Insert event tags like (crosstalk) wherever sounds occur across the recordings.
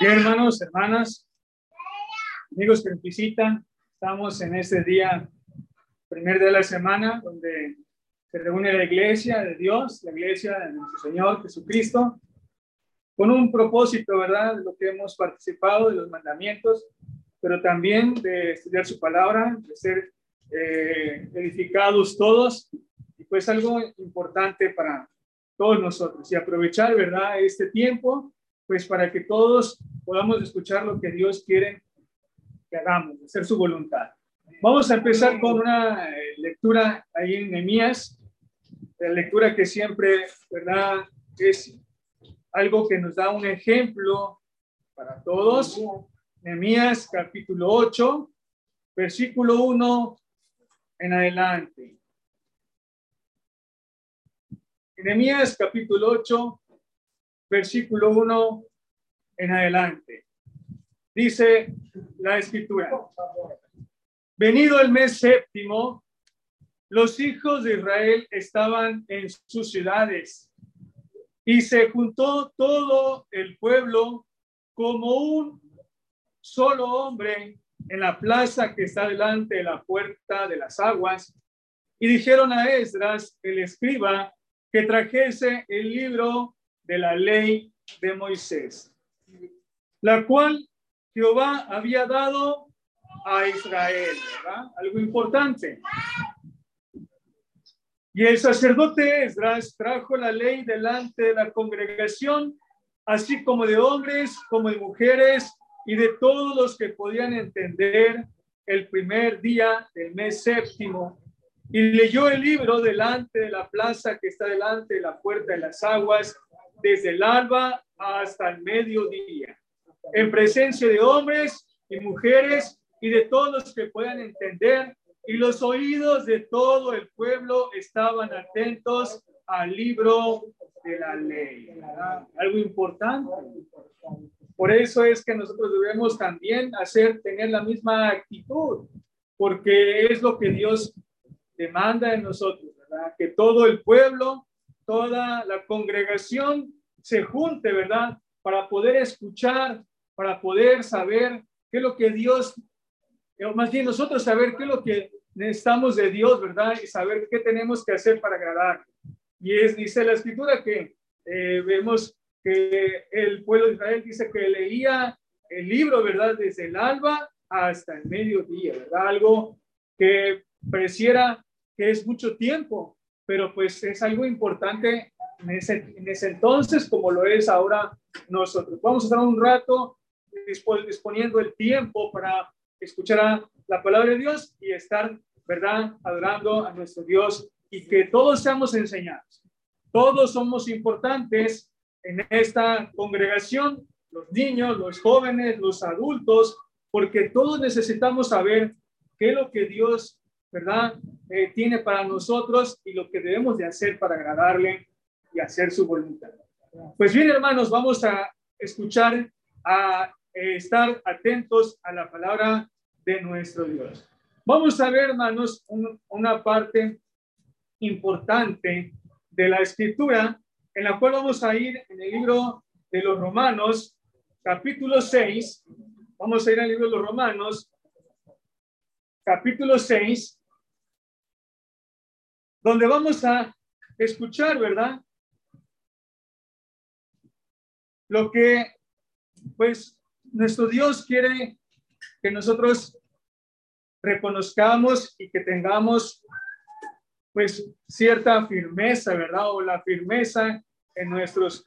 Bien, hermanos, hermanas, amigos que nos visitan, estamos en este día, primer día de la semana, donde se reúne la iglesia de Dios, la iglesia de nuestro Señor Jesucristo, con un propósito, ¿verdad? De lo que hemos participado, de los mandamientos, pero también de estudiar su palabra, de ser eh, edificados todos, y pues algo importante para todos nosotros, y aprovechar, ¿verdad? Este tiempo pues para que todos podamos escuchar lo que Dios quiere que hagamos, hacer su voluntad. Vamos a empezar con una eh, lectura ahí en Nehemías, la lectura que siempre, ¿verdad? Es algo que nos da un ejemplo para todos. Nehemías capítulo 8, versículo 1 en adelante. Nehemías capítulo 8, versículo 1 en adelante. Dice la escritura, venido el mes séptimo, los hijos de Israel estaban en sus ciudades y se juntó todo el pueblo como un solo hombre en la plaza que está delante de la puerta de las aguas y dijeron a Esdras, el escriba, que trajese el libro de la ley de Moisés, la cual Jehová había dado a Israel. Algo importante. Y el sacerdote Esdras trajo la ley delante de la congregación, así como de hombres, como de mujeres y de todos los que podían entender el primer día del mes séptimo. Y leyó el libro delante de la plaza que está delante de la puerta de las aguas desde el alba hasta el mediodía, en presencia de hombres y mujeres y de todos los que puedan entender, y los oídos de todo el pueblo estaban atentos al libro de la ley. Algo importante. Por eso es que nosotros debemos también hacer, tener la misma actitud, porque es lo que Dios demanda de nosotros, ¿verdad? Que todo el pueblo toda la congregación se junte, ¿verdad? Para poder escuchar, para poder saber qué es lo que Dios, o más bien nosotros saber qué es lo que necesitamos de Dios, ¿verdad? Y saber qué tenemos que hacer para agradar. Y es, dice la escritura que eh, vemos que el pueblo de Israel dice que leía el libro, ¿verdad? Desde el alba hasta el mediodía, ¿verdad? Algo que pareciera que es mucho tiempo, pero pues es algo importante en ese, en ese entonces como lo es ahora nosotros. Vamos a estar un rato disponiendo el tiempo para escuchar la palabra de Dios y estar, ¿verdad?, adorando a nuestro Dios y que todos seamos enseñados. Todos somos importantes en esta congregación, los niños, los jóvenes, los adultos, porque todos necesitamos saber qué es lo que Dios ¿verdad? Eh, tiene para nosotros y lo que debemos de hacer para agradarle y hacer su voluntad. Pues bien, hermanos, vamos a escuchar, a eh, estar atentos a la palabra de nuestro Dios. Vamos a ver, hermanos, una parte importante de la escritura en la cual vamos a ir en el libro de los Romanos, capítulo 6. Vamos a ir al libro de los Romanos, capítulo 6, donde vamos a escuchar, ¿verdad? Lo que, pues, nuestro Dios quiere que nosotros reconozcamos y que tengamos, pues, cierta firmeza, ¿verdad? O la firmeza en, nuestros,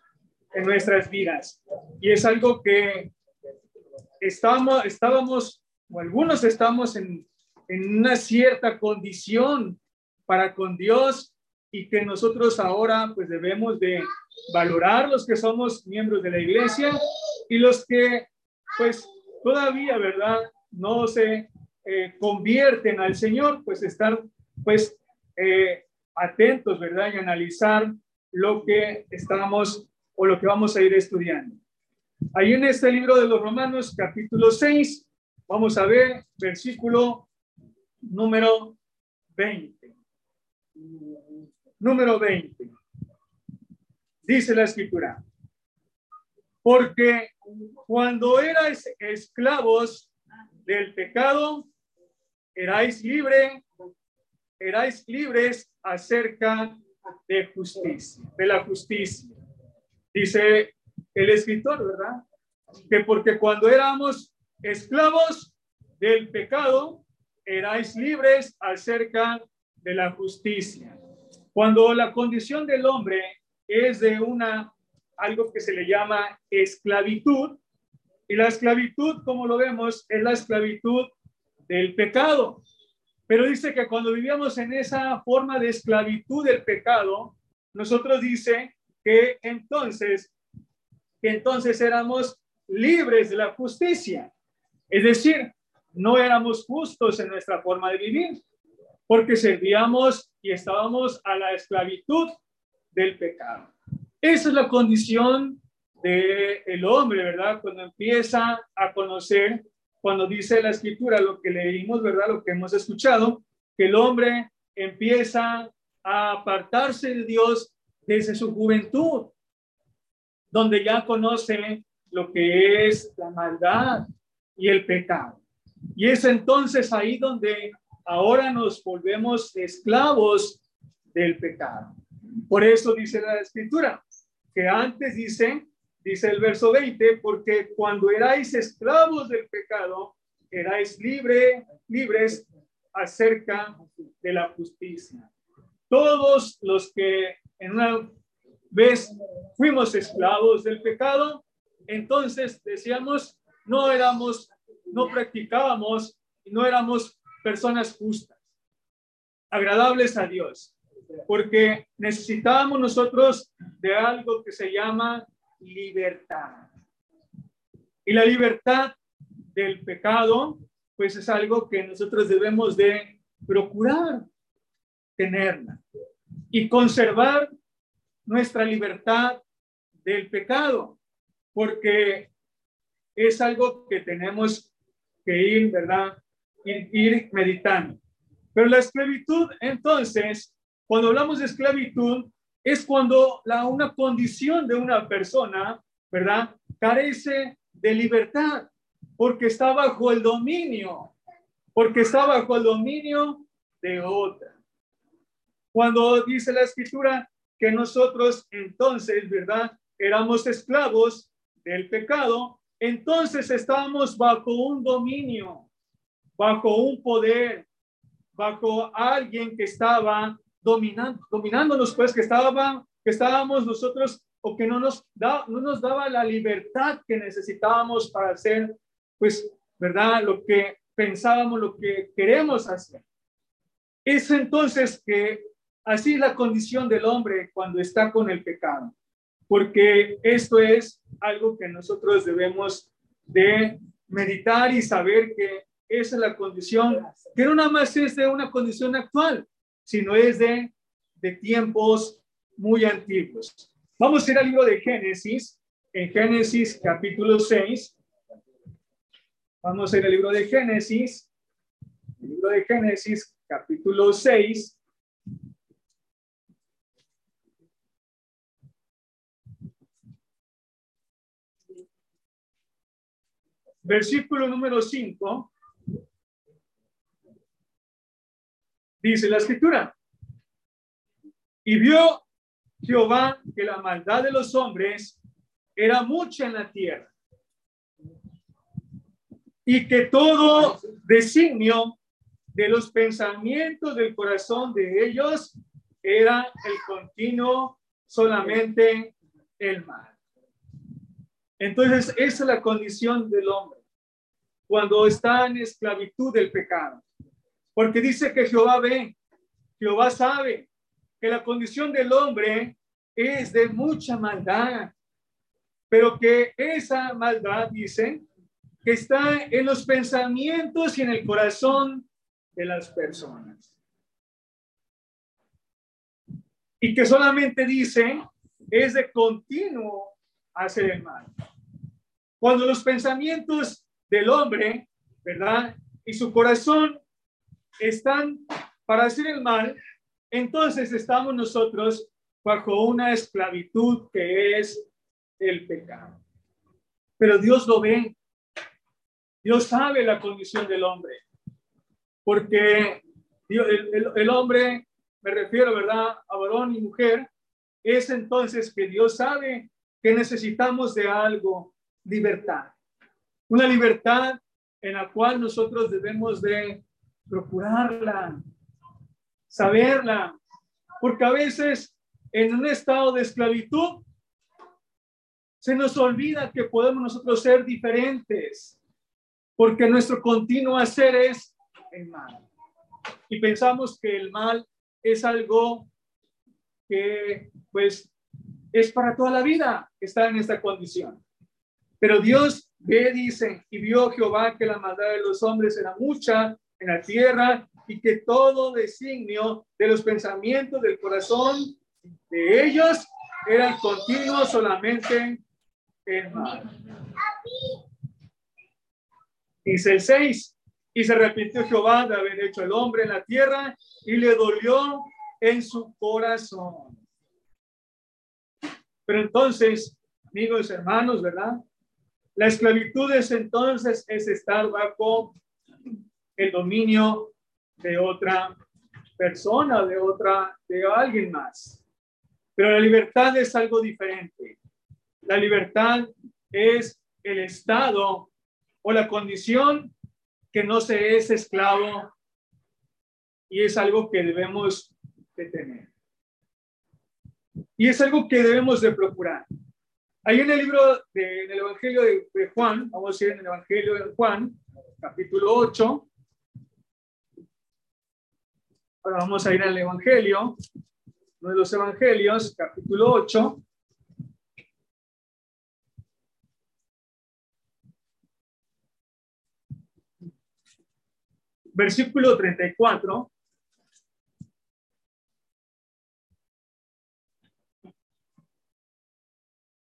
en nuestras vidas. Y es algo que estamos, estábamos, o algunos estamos en, en una cierta condición para con Dios y que nosotros ahora pues debemos de valorar los que somos miembros de la iglesia y los que pues todavía, ¿verdad? No se eh, convierten al Señor, pues estar pues eh, atentos, ¿verdad? Y analizar lo que estamos o lo que vamos a ir estudiando. Ahí en este libro de los Romanos, capítulo 6, vamos a ver versículo número 20 número 20. Dice la escritura. Porque cuando erais esclavos del pecado, erais libre, erais libres acerca de justicia, de la justicia. Dice el escritor, ¿verdad? Que porque cuando éramos esclavos del pecado, erais libres acerca de la justicia. Cuando la condición del hombre es de una algo que se le llama esclavitud, y la esclavitud, como lo vemos, es la esclavitud del pecado. Pero dice que cuando vivíamos en esa forma de esclavitud del pecado, nosotros dice que entonces, que entonces éramos libres de la justicia. Es decir, no éramos justos en nuestra forma de vivir, porque servíamos y estábamos a la esclavitud del pecado. Esa es la condición del el hombre, ¿verdad? Cuando empieza a conocer, cuando dice la escritura, lo que leímos, ¿verdad? Lo que hemos escuchado, que el hombre empieza a apartarse de Dios desde su juventud, donde ya conoce lo que es la maldad y el pecado. Y es entonces ahí donde ahora nos volvemos esclavos del pecado. Por eso dice la escritura, que antes dice, dice el verso 20, porque cuando erais esclavos del pecado, erais libre, libres acerca de la justicia. Todos los que en una vez fuimos esclavos del pecado, entonces decíamos, no éramos, no practicábamos no éramos personas justas, agradables a Dios, porque necesitábamos nosotros de algo que se llama libertad. Y la libertad del pecado, pues es algo que nosotros debemos de procurar tenerla y conservar nuestra libertad del pecado, porque es algo que tenemos que ir, ¿verdad? Ir, meditando. Pero la esclavitud, entonces, cuando hablamos de esclavitud, es cuando la, una condición de una persona, ¿verdad? Carece de libertad, porque está bajo el dominio, porque está bajo el dominio de otra. Cuando dice la escritura que nosotros entonces, ¿verdad? Éramos esclavos del pecado, entonces estábamos bajo un dominio bajo un poder, bajo alguien que estaba dominando, dominándonos, pues que estaba, que estábamos nosotros o que no nos, da, no nos daba la libertad que necesitábamos para hacer, pues, ¿verdad? Lo que pensábamos, lo que queremos hacer. Es entonces que así la condición del hombre cuando está con el pecado, porque esto es algo que nosotros debemos de meditar y saber que esa es la condición, que no nada más es de una condición actual, sino es de, de tiempos muy antiguos. Vamos a ir al libro de Génesis, en Génesis capítulo 6. Vamos a ir al libro de Génesis, el libro de Génesis capítulo 6. Versículo número 5. Dice la escritura. Y vio Jehová que la maldad de los hombres era mucha en la tierra y que todo designio de los pensamientos del corazón de ellos era el continuo solamente el mal. Entonces, esa es la condición del hombre cuando está en esclavitud del pecado. Porque dice que Jehová ve, Jehová sabe que la condición del hombre es de mucha maldad, pero que esa maldad, dice, que está en los pensamientos y en el corazón de las personas. Y que solamente dice es de continuo hacer el mal. Cuando los pensamientos del hombre, ¿verdad? Y su corazón están para hacer el mal, entonces estamos nosotros bajo una esclavitud que es el pecado. pero Dios lo ve. Dios sabe la condición del hombre, porque el, el hombre, me refiero, ¿verdad?, a varón y mujer, es entonces que Dios sabe que necesitamos de algo, libertad. Una libertad en la cual nosotros debemos de procurarla, saberla, porque a veces en un estado de esclavitud se nos olvida que podemos nosotros ser diferentes, porque nuestro continuo hacer es el mal. Y pensamos que el mal es algo que pues es para toda la vida estar en esta condición. Pero Dios ve, dice, y vio Jehová que la maldad de los hombres era mucha en la tierra y que todo designio de los pensamientos del corazón de ellos era continuo solamente el mal. Dice el 6, y se repitió Jehová de haber hecho el hombre en la tierra y le dolió en su corazón. Pero entonces, amigos, hermanos, ¿verdad? La esclavitud es entonces es estar bajo el dominio de otra persona, de otra, de alguien más. Pero la libertad es algo diferente. La libertad es el estado o la condición que no se es esclavo y es algo que debemos de tener. Y es algo que debemos de procurar. Hay en el libro, de, en el Evangelio de, de, Juan, vamos a ir en el Evangelio de Juan, capítulo 8. Ahora vamos a ir al Evangelio, uno de los Evangelios, capítulo 8. Versículo 34.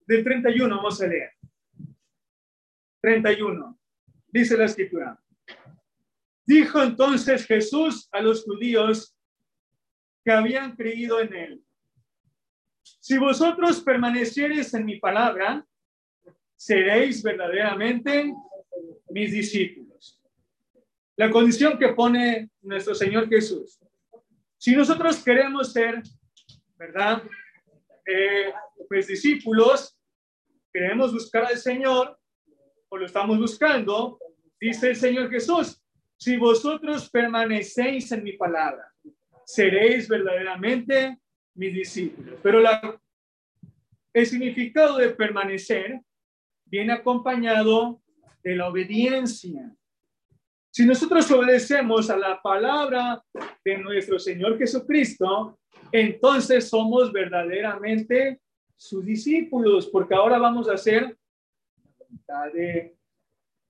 Del 31 vamos a leer. 31. Dice la escritura. Dijo entonces Jesús a los judíos que habían creído en él. Si vosotros permaneciereis en mi palabra, seréis verdaderamente mis discípulos. La condición que pone nuestro Señor Jesús. Si nosotros queremos ser, ¿verdad? Eh, pues discípulos, queremos buscar al Señor o lo estamos buscando, dice el Señor Jesús, si vosotros permanecéis en mi palabra, seréis verdaderamente mis discípulos. Pero el significado de permanecer viene acompañado de la obediencia. Si nosotros obedecemos a la palabra de nuestro Señor Jesucristo, entonces somos verdaderamente sus discípulos, porque ahora vamos a ser la voluntad de,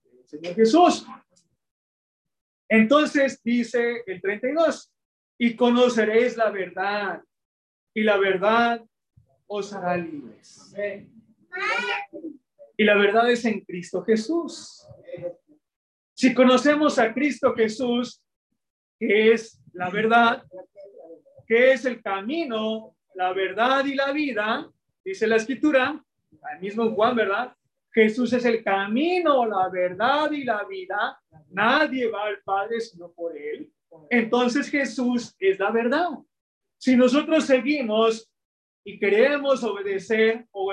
del Señor Jesús. Entonces dice el 32, y conoceréis la verdad, y la verdad os hará libres. Y la verdad es en Cristo Jesús. Si conocemos a Cristo Jesús, que es la verdad, que es el camino, la verdad y la vida, dice la escritura, al mismo Juan, ¿verdad? Jesús es el camino, la verdad y la vida. Nadie va al Padre sino por Él. Entonces Jesús es la verdad. Si nosotros seguimos y queremos obedecer o,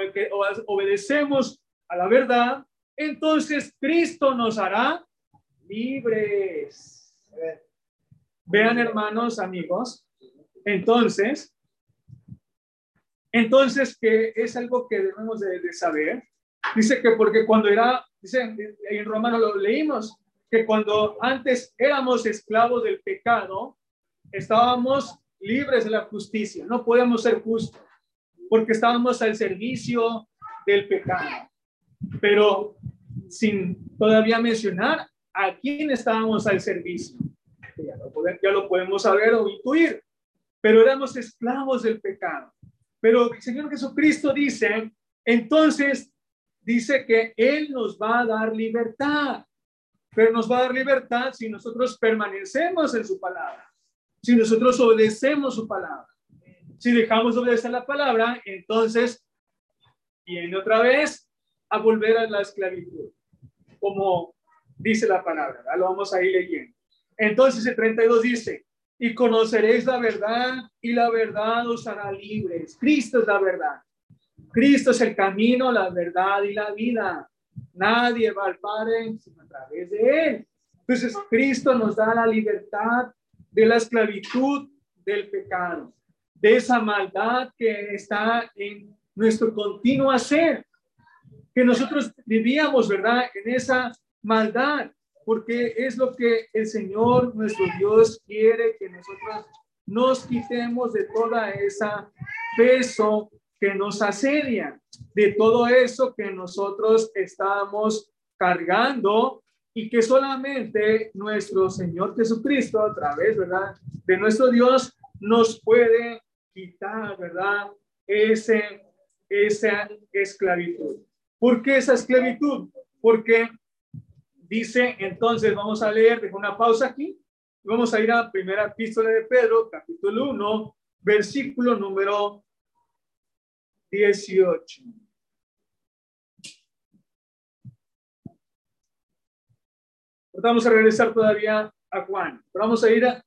obedecemos a la verdad, entonces Cristo nos hará libres. Vean, hermanos, amigos, entonces, entonces que es algo que debemos de, saber. Dice que porque cuando era, dice en Romano lo leímos, que cuando antes éramos esclavos del pecado, estábamos libres de la justicia, no podíamos ser justos, porque estábamos al servicio del pecado. Pero sin todavía mencionar a quién estábamos al servicio. Ya lo, ya lo podemos saber o intuir pero éramos esclavos del pecado. Pero el Señor Jesucristo dice, entonces dice que Él nos va a dar libertad, pero nos va a dar libertad si nosotros permanecemos en su palabra, si nosotros obedecemos su palabra. Si dejamos de obedecer la palabra, entonces viene otra vez a volver a la esclavitud, como dice la palabra. Lo vamos a ir leyendo. Entonces el 32 dice, y conoceréis la verdad y la verdad os hará libres. Cristo es la verdad. Cristo es el camino, la verdad y la vida. Nadie va al Padre sino a través de Él. Entonces Cristo nos da la libertad de la esclavitud del pecado, de esa maldad que está en nuestro continuo hacer, que nosotros vivíamos, ¿verdad? En esa maldad, porque es lo que el Señor, nuestro Dios, quiere que nosotros nos quitemos de toda esa peso que nos asedia, de todo eso que nosotros estamos cargando y que solamente nuestro Señor Jesucristo, a través, ¿verdad?, de nuestro Dios, nos puede quitar, ¿verdad?, ese, esa esclavitud. ¿Por qué esa esclavitud? Porque dice, entonces vamos a leer, dejo una pausa aquí, vamos a ir a primera epístola de Pedro, capítulo 1, versículo número 18. Vamos a regresar todavía a Juan. vamos a ir a,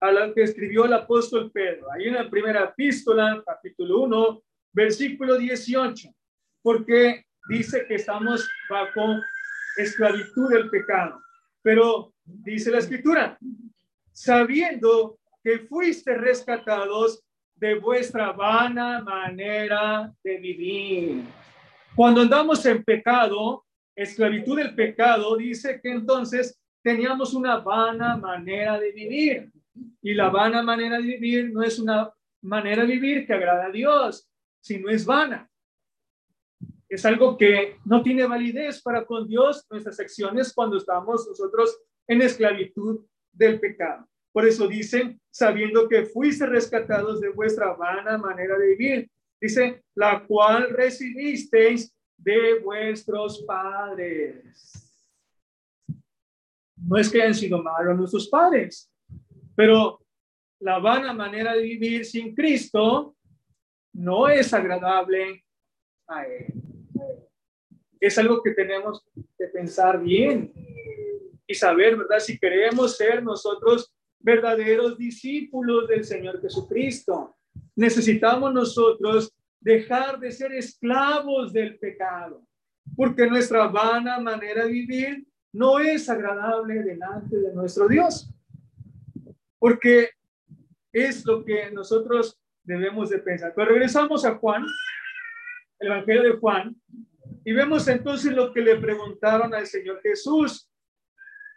a, lo que escribió el apóstol Pedro. Ahí en la primera epístola, capítulo 1, versículo 18 porque dice que estamos bajo esclavitud del pecado. Pero dice la escritura, sabiendo que fuiste rescatados de vuestra vana manera de vivir. Cuando andamos en pecado, esclavitud del pecado, dice que entonces teníamos una vana manera de vivir. Y la vana manera de vivir no es una manera de vivir que agrada a Dios, sino es vana es algo que no tiene validez para con Dios nuestras acciones cuando estamos nosotros en esclavitud del pecado. Por eso dicen, sabiendo que fuiste rescatados de vuestra vana manera de vivir, dice, la cual recibisteis de vuestros padres. No es que hayan sido malos nuestros padres, pero la vana manera de vivir sin Cristo no es agradable a Él es algo que tenemos que pensar bien y saber, ¿verdad? Si queremos ser nosotros verdaderos discípulos del Señor Jesucristo, necesitamos nosotros dejar de ser esclavos del pecado, porque nuestra vana manera de vivir no es agradable delante de nuestro Dios, porque es lo que nosotros debemos de pensar. Pero regresamos a Juan, el Evangelio de Juan, y vemos entonces lo que le preguntaron al Señor Jesús,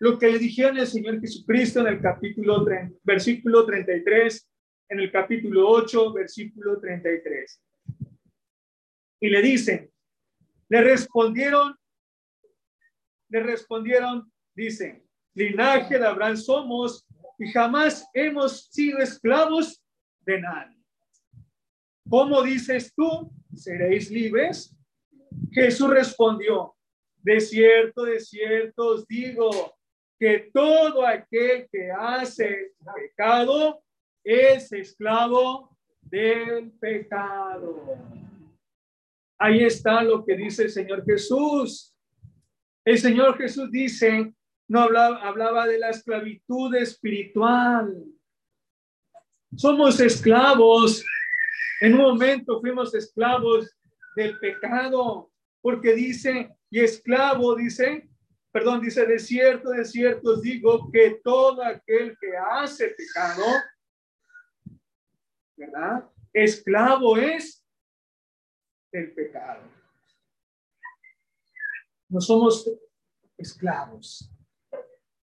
lo que le dijeron al Señor Jesucristo en el capítulo 30, versículo 33, en el capítulo 8, versículo 33. Y le dicen, le respondieron, le respondieron, dicen, linaje de Abraham somos y jamás hemos sido esclavos de nadie. ¿Cómo dices tú? ¿Seréis libres? Jesús respondió, de cierto, de cierto os digo que todo aquel que hace pecado es esclavo del pecado. Ahí está lo que dice el Señor Jesús. El Señor Jesús dice, no hablaba, hablaba de la esclavitud espiritual. Somos esclavos. En un momento fuimos esclavos del pecado, porque dice, y esclavo dice, perdón, dice, de cierto, de cierto digo que todo aquel que hace pecado, ¿verdad? Esclavo es del pecado. No somos esclavos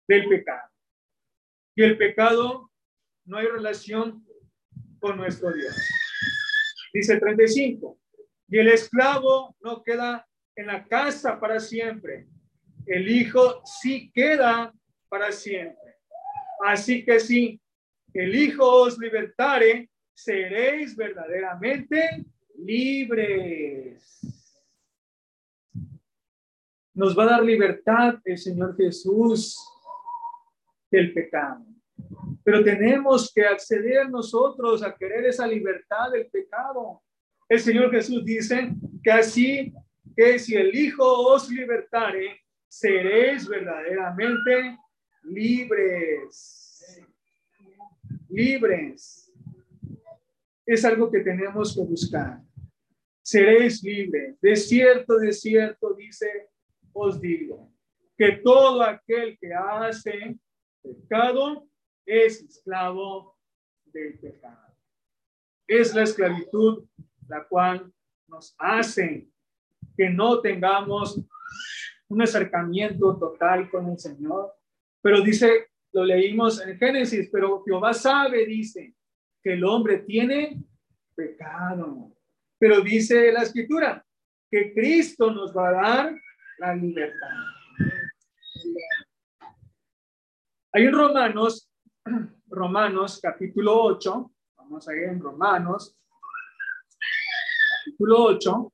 del pecado. Y el pecado no hay relación con nuestro Dios. Dice 35. Y el esclavo no queda en la casa para siempre. El hijo sí queda para siempre. Así que si el hijo os libertare, seréis verdaderamente libres. Nos va a dar libertad el Señor Jesús del pecado. Pero tenemos que acceder nosotros a querer esa libertad del pecado. El Señor Jesús dice que así que si el Hijo os libertare, seréis verdaderamente libres. Libres. Es algo que tenemos que buscar. Seréis libres. De cierto, de cierto, dice, os digo, que todo aquel que hace pecado es esclavo del pecado. Es la esclavitud la cual nos hace que no tengamos un acercamiento total con el Señor. Pero dice, lo leímos en Génesis, pero Jehová sabe, dice, que el hombre tiene pecado. Pero dice la escritura que Cristo nos va a dar la libertad. Hay en Romanos, (clears throat) Romanos capítulo 8, vamos a ir en Romanos, capítulo 8,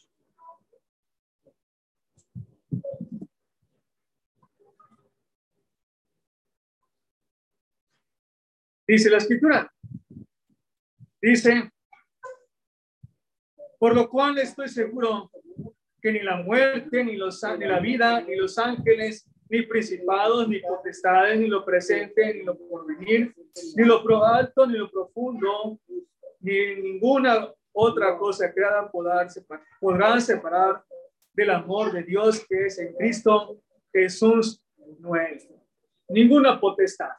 Dice la escritura. Dice, por lo cual estoy seguro que ni la muerte, ni, los, ni la vida, ni los ángeles, ni principados, ni potestades, ni lo presente, ni lo porvenir, ni lo alto, ni lo profundo, ni ninguna otra cosa creada podrán separar, separar del amor de Dios que es en Cristo Jesús nuestro. Ninguna potestad.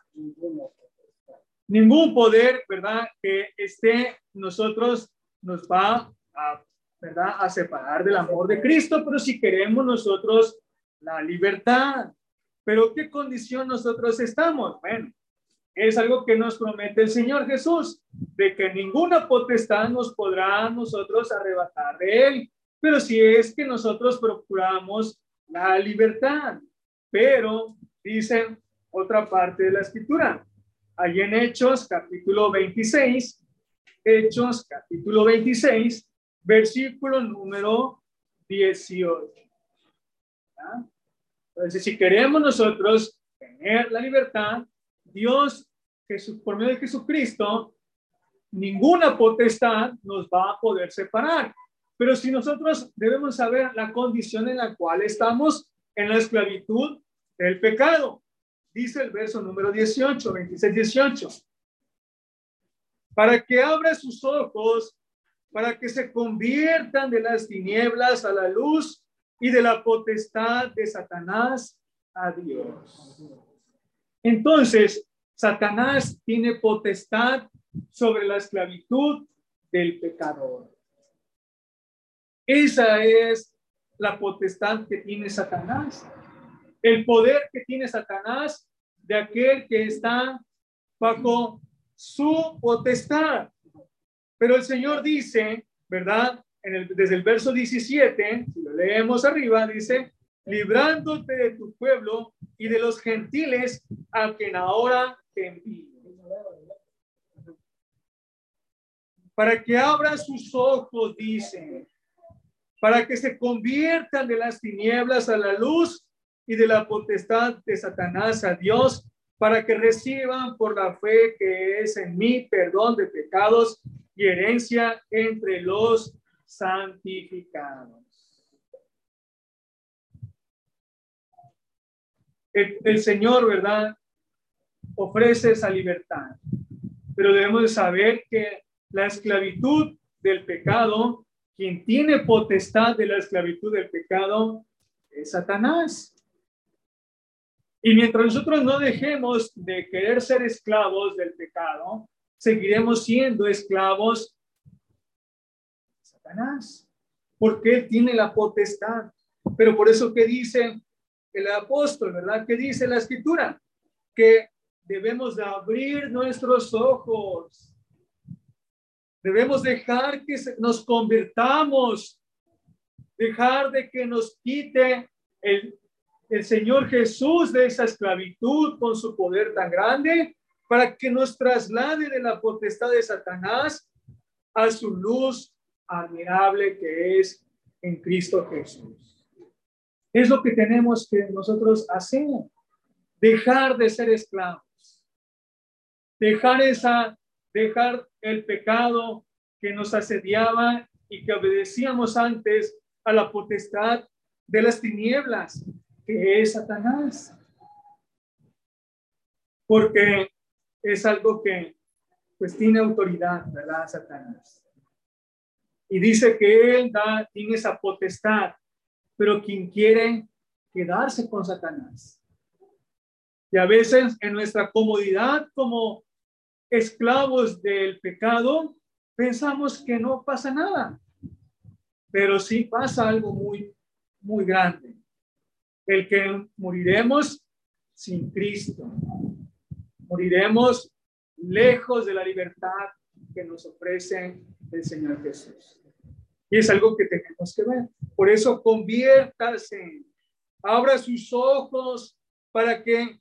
Ningún poder, ¿verdad? Que esté nosotros nos va a, ¿verdad? A separar del amor de Cristo, pero si queremos nosotros la libertad, pero ¿qué condición nosotros estamos? Bueno, es algo que nos promete el Señor Jesús, de que ninguna potestad nos podrá nosotros arrebatar de Él, pero si es que nosotros procuramos la libertad. Pero, dice otra parte de la escritura, Allí en Hechos capítulo 26, Hechos capítulo 26, versículo número 18. Entonces, si queremos nosotros tener la libertad, Dios, Jesús, por medio de Jesucristo, ninguna potestad nos va a poder separar. Pero si nosotros debemos saber la condición en la cual estamos en la esclavitud del pecado dice el verso número 18, 26, 18. Para que abra sus ojos, para que se conviertan de las tinieblas a la luz y de la potestad de Satanás a Dios. Entonces, Satanás tiene potestad sobre la esclavitud del pecador. Esa es la potestad que tiene Satanás el poder que tiene Satanás de aquel que está bajo su potestad. Pero el Señor dice, ¿verdad? Desde el verso 17, si lo leemos arriba, dice, librándote de tu pueblo y de los gentiles a quien ahora te envío. Para que abra sus ojos, dice, para que se conviertan de las tinieblas a la luz y de la potestad de Satanás a Dios para que reciban por la fe que es en mí perdón de pecados y herencia entre los santificados. El, Señor, ¿verdad? Ofrece esa libertad, pero debemos de saber que la esclavitud del pecado, quien tiene potestad de la esclavitud del pecado, es Satanás. Y mientras nosotros no dejemos de querer ser esclavos del pecado, seguiremos siendo esclavos Satanás, porque él tiene la potestad. Pero por eso que dice el apóstol, ¿verdad? Que dice la escritura que debemos de abrir nuestros ojos. Debemos dejar que nos convirtamos dejar de que nos quite el, el Señor Jesús de esa esclavitud con su poder tan grande para que nos traslade de la potestad de Satanás a su luz admirable que es en Cristo Jesús. Es lo que tenemos que nosotros hacer, dejar de ser esclavos, dejar esa, dejar el pecado que nos asediaba y que obedecíamos antes a la potestad de las tinieblas, que es Satanás. Porque es algo que pues tiene autoridad, ¿verdad? Satanás. Y dice que él da, tiene esa potestad, pero quien quiere quedarse con Satanás. Y a veces en nuestra comodidad como esclavos del pecado, pensamos que no pasa nada, pero sí pasa algo muy, muy grande. El que moriremos sin Cristo, moriremos lejos de la libertad que nos ofrece el Señor Jesús. Y es algo que tenemos que ver. Por eso conviértase, abra sus ojos para que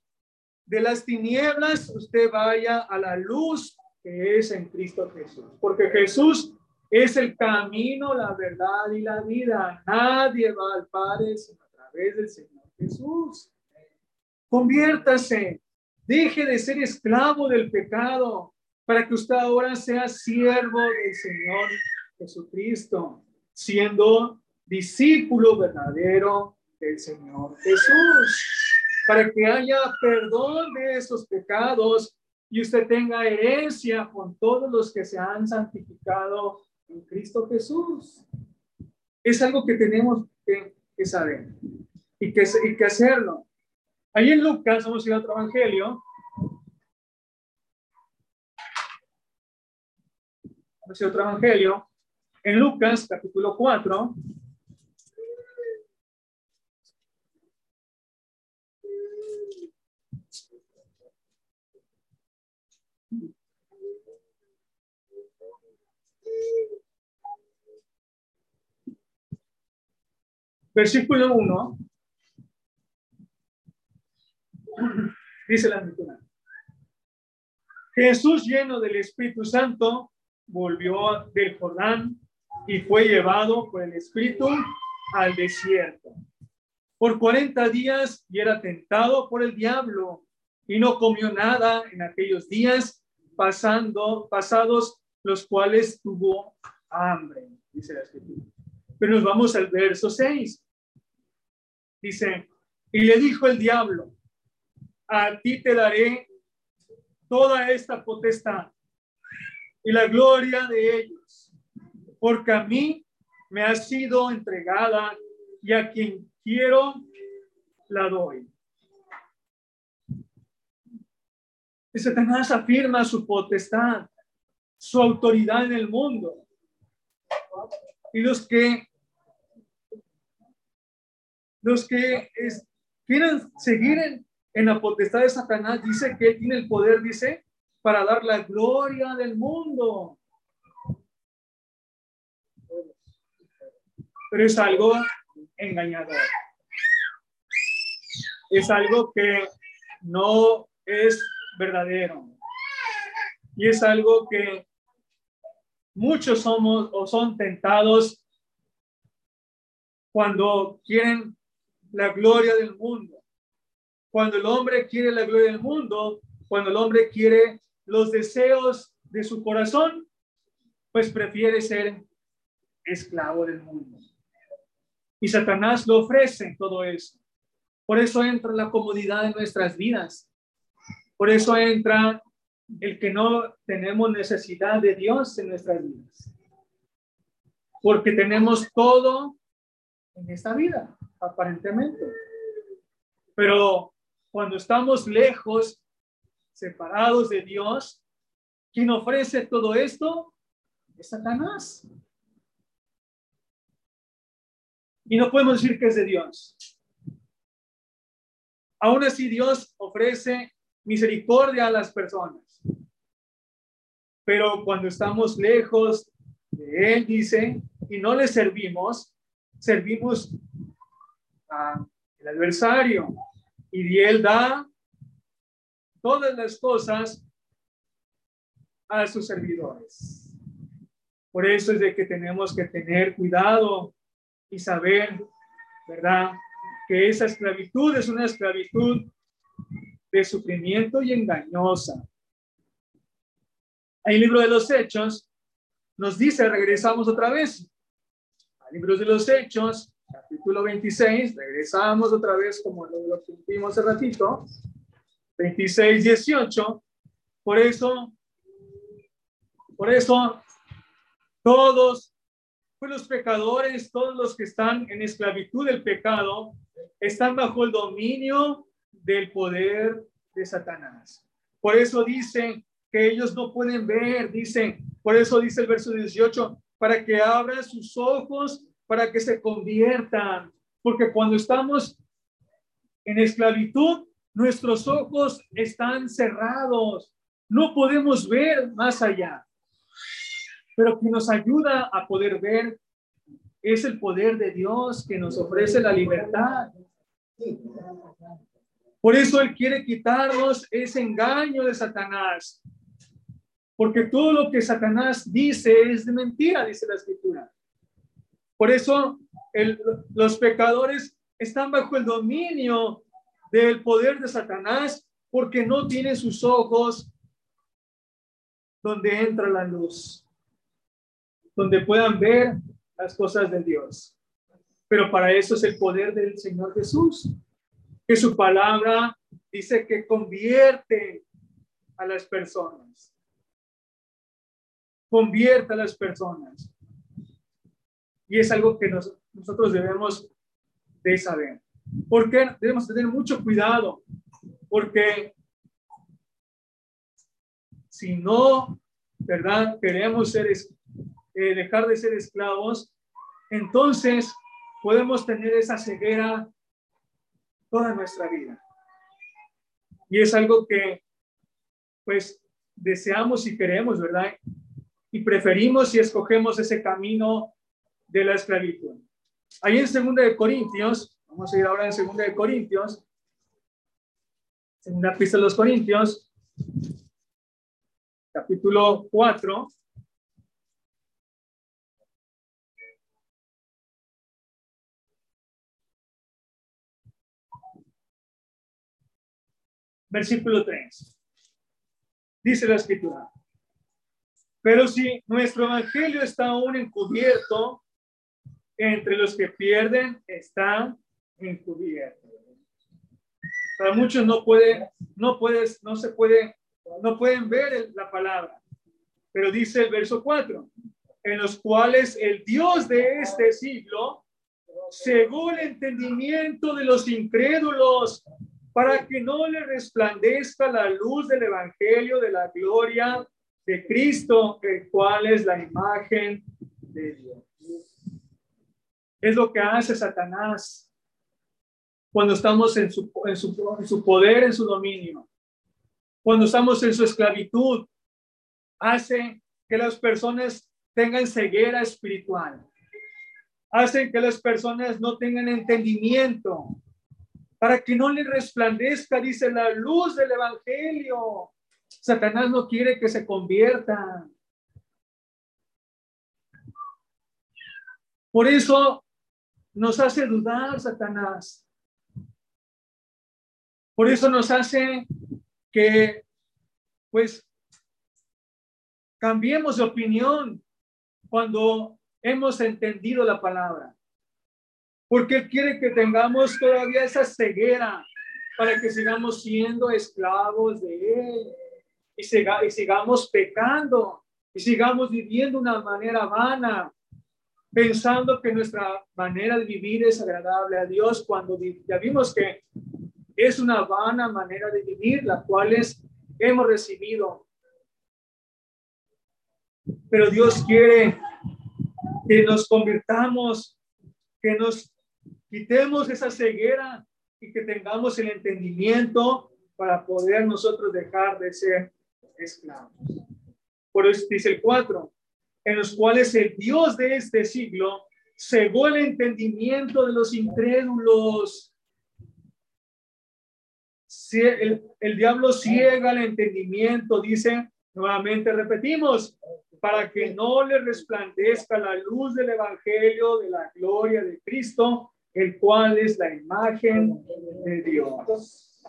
de las tinieblas usted vaya a la luz que es en Cristo Jesús. Porque Jesús es el camino, la verdad y la vida. Nadie va al Padre sino a través del Señor Jesús. Conviértase, deje de ser esclavo del pecado para que usted ahora sea siervo del Señor Jesucristo, siendo discípulo verdadero del Señor Jesús, para que haya perdón de esos pecados y usted tenga herencia con todos los que se han santificado en Cristo Jesús. Es algo que tenemos que, saber y que, y que hacerlo. Ahí en Lucas, vamos a ir a otro evangelio, Vamos a otro evangelio. En Lucas, capítulo 4. Versículo 1. (laughs) Dice la escritura. Jesús lleno del Espíritu Santo volvió del Jordán y fue llevado por el Espíritu al desierto. Por cuarenta días y era tentado por el diablo y no comió nada en aquellos días, pasando, pasados los cuales tuvo hambre, dice la escritura. Pero nos vamos al verso 6. Dice, y le dijo el diablo, a ti te daré toda esta potestad y la gloria de ellos, porque a mí me ha sido entregada y a quien quiero la doy. Y Satanás afirma su potestad, su autoridad en el mundo. Y los que los que quieren seguir en, en la potestad de Satanás, dice que tiene el poder, dice, para dar la gloria del mundo. Pero es algo engañador. Es algo que no es verdadero. Y es algo que muchos somos o son tentados cuando quieren la gloria del mundo. Cuando el hombre quiere la gloria del mundo, cuando el hombre quiere los deseos de su corazón, pues prefiere ser esclavo del mundo. Y Satanás lo ofrece todo eso. Por eso entra la comodidad en nuestras vidas. Por eso entra el que no tenemos necesidad de Dios en nuestras vidas. Porque tenemos todo en esta vida, aparentemente. Pero cuando estamos lejos separados de Dios, quien ofrece todo esto es Satanás. Y no podemos decir que es de Dios. Aún así, Dios ofrece misericordia a las personas. Pero cuando estamos lejos de Él, dice, y no le servimos, servimos al adversario y él da todas las cosas a sus servidores. Por eso es de que tenemos que tener cuidado y saber, ¿verdad? Que esa esclavitud es una esclavitud de sufrimiento y engañosa. El libro de los Hechos nos dice, regresamos otra vez, al libro de los Hechos, capítulo 26, regresamos otra vez como lo, que vimos hace ratito, 26, 18, por eso, por eso, todos pues los pecadores, todos los que están en esclavitud del pecado, están bajo el dominio del poder de Satanás. Por eso dice que ellos no pueden ver, dice, por eso dice el verso 18, para que abran sus ojos, para que se conviertan, porque cuando estamos en esclavitud, nuestros ojos están cerrados, no podemos ver más allá. Pero que nos ayuda a poder ver es el poder de Dios que nos ofrece la libertad. Por eso Él quiere quitarnos ese engaño de Satanás. Porque todo lo que Satanás dice es de mentira, dice la escritura. Por eso los pecadores están bajo el dominio del poder de Satanás porque no tienen sus ojos donde entra la luz, donde puedan ver las cosas de Dios. Pero para eso es el poder del Señor Jesús que su palabra dice que convierte a las personas. Convierte a las personas. Y es algo que nosotros debemos de saber. Porque debemos tener mucho cuidado. Porque si no, ¿verdad? Queremos ser, eh, dejar de ser esclavos, entonces podemos tener esa ceguera toda nuestra vida. Y es algo que, pues, deseamos y queremos, ¿verdad? Y preferimos y escogemos ese camino de la esclavitud. Ahí en Segunda de Corintios, vamos a ir ahora en Segunda de Corintios, Segunda pista de los Corintios, capítulo 4, versículo 3. Dice la escritura. Pero si nuestro evangelio está aún encubierto, entre los que pierden está encubierto. Para muchos no puede, no puedes, no se puede, no pueden ver la palabra. Pero dice el verso 4, en los cuales el Dios de este siglo, según el entendimiento de los incrédulos, para que no le resplandezca la luz del Evangelio de la gloria de Cristo, el cual es la imagen de Dios. Es lo que hace Satanás cuando estamos en su, en su, en su poder, en su dominio, cuando estamos en su esclavitud, hace que las personas tengan ceguera espiritual, hacen que las personas no tengan entendimiento, para que no le resplandezca, dice la luz del Evangelio. Satanás no quiere que se convierta. Por eso nos hace dudar Satanás. Por eso nos hace que, pues, cambiemos de opinión cuando hemos entendido la palabra porque Él quiere que tengamos todavía esa ceguera para que sigamos siendo esclavos de Él y, y sigamos pecando y sigamos viviendo una manera vana, pensando que nuestra manera de vivir es agradable a Dios cuando ya vimos que es una vana manera de vivir, la cual es, hemos recibido. Pero Dios quiere que nos convirtamos, que nos Quitemos esa ceguera y que tengamos el entendimiento para poder nosotros dejar de ser esclavos. Por eso dice el 4, en los cuales el Dios de este siglo, cegó el entendimiento de los incrédulos. El, el diablo ciega el entendimiento, dice nuevamente, repetimos, para que no le resplandezca la luz del Evangelio de la gloria de Cristo, el cual es la imagen de Dios.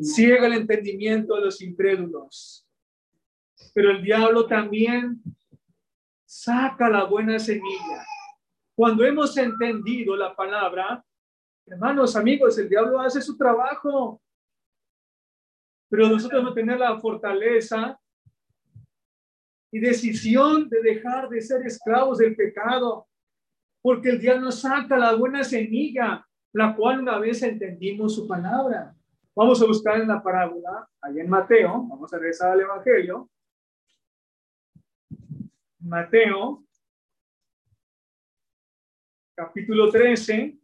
Ciega el entendimiento de los incrédulos. Pero el diablo también saca la buena semilla. Cuando hemos entendido la palabra, hermanos, amigos, el diablo hace su trabajo. Pero nosotros no tenemos la fortaleza y decisión de dejar de ser esclavos del pecado, porque el diablo saca la buena semilla, la cual una vez entendimos su palabra. Vamos a buscar en la parábola, ahí en Mateo, vamos a regresar al Evangelio. Mateo, capítulo 13,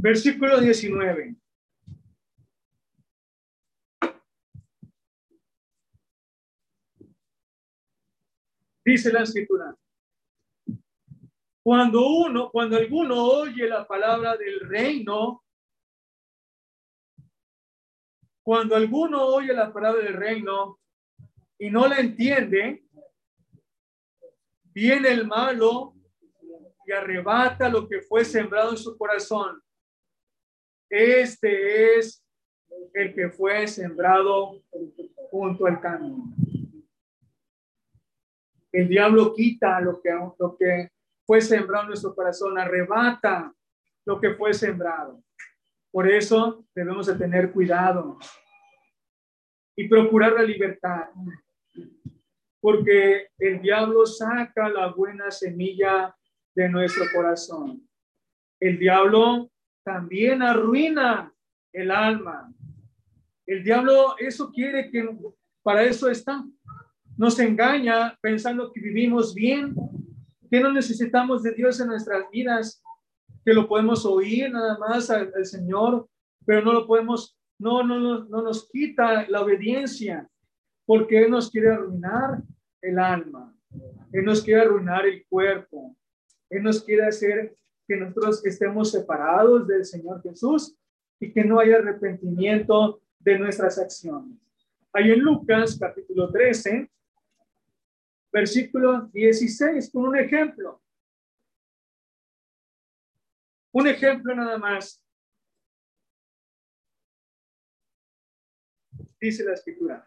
Versículo 19. Dice la escritura. Cuando uno, cuando alguno oye la palabra del reino, cuando alguno oye la palabra del reino y no la entiende, viene el malo y arrebata lo que fue sembrado en su corazón. Este es el que fue sembrado junto al camino. El diablo quita lo que, fue sembrado en nuestro corazón, arrebata lo que fue sembrado. Por eso debemos de tener cuidado y procurar la libertad. Porque el diablo saca la buena semilla de nuestro corazón. El diablo también arruina el alma. El diablo eso quiere que para eso está. Nos engaña pensando que vivimos bien, que no necesitamos de Dios en nuestras vidas, que lo podemos oír nada más al, Señor, pero no lo podemos, no, no, no, no nos quita la obediencia, porque Él nos quiere arruinar el alma, Él nos quiere arruinar el cuerpo, Él nos quiere hacer que nosotros estemos separados del Señor Jesús y que no haya arrepentimiento de nuestras acciones. Hay en Lucas capítulo 13, versículo 16, con un ejemplo. Un ejemplo nada más. Dice la escritura.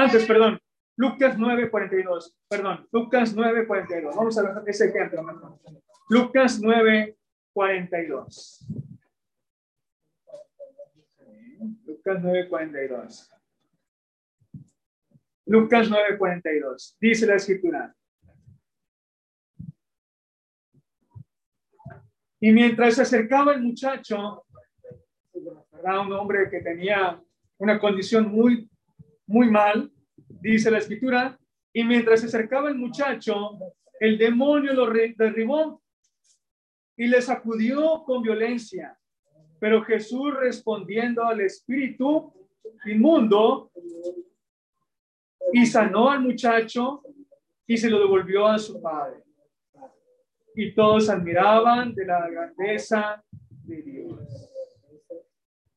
Antes, perdón, Lucas 9:42, perdón, Lucas 9:42. Vamos a ver ese ejemplo. Lucas 9:42. Lucas 9:42. Lucas 9:42. Dice la escritura. Y mientras se acercaba el muchacho, un hombre que tenía una condición muy, muy mal, dice la escritura, y mientras se acercaba el muchacho, el demonio lo derribó y le sacudió con violencia. Pero Jesús respondiendo al espíritu inmundo y sanó al muchacho y se lo devolvió a su padre. Y todos admiraban de la grandeza de Dios.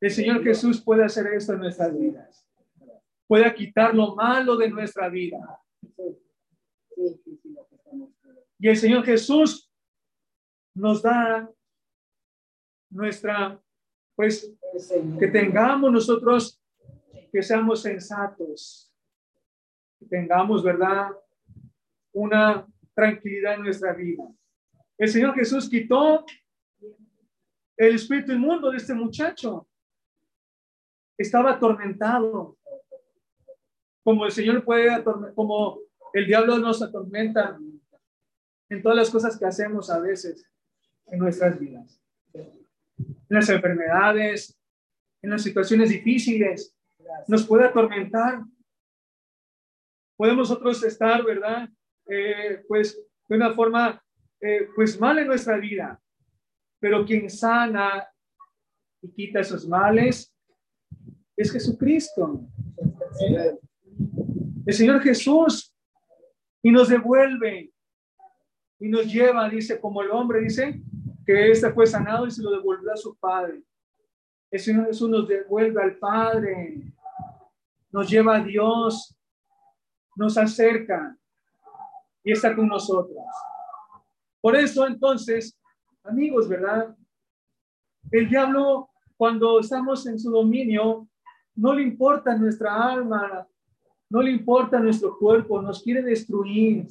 El Señor Jesús puede hacer esto en nuestras vidas. Puede quitar lo malo de nuestra vida. Y el Señor Jesús nos da nuestra, pues, que tengamos nosotros, que seamos sensatos, que tengamos, ¿verdad? Una tranquilidad en nuestra vida. El Señor Jesús quitó el espíritu inmundo de este muchacho estaba atormentado. Como el Señor puede, como El diablo nos atormenta en todas las cosas que hacemos a veces en nuestras vidas. En las enfermedades, en las situaciones difíciles, nos puede atormentar. Podemos nosotros estar, ¿verdad? Eh, pues de una forma, eh, pues mal en nuestra vida. Pero quien sana y quita esos males es Jesucristo. El Señor Jesús y nos devuelve y nos lleva, dice, como el hombre dice, que este fue sanado y se lo devolvió a su padre. El Señor Jesús nos devuelve al Padre, nos lleva a Dios, nos acerca y está con nosotros. Por eso entonces, amigos, ¿verdad? El diablo, cuando estamos en su dominio, no le importa nuestra alma, no le importa nuestro cuerpo, nos quiere destruir.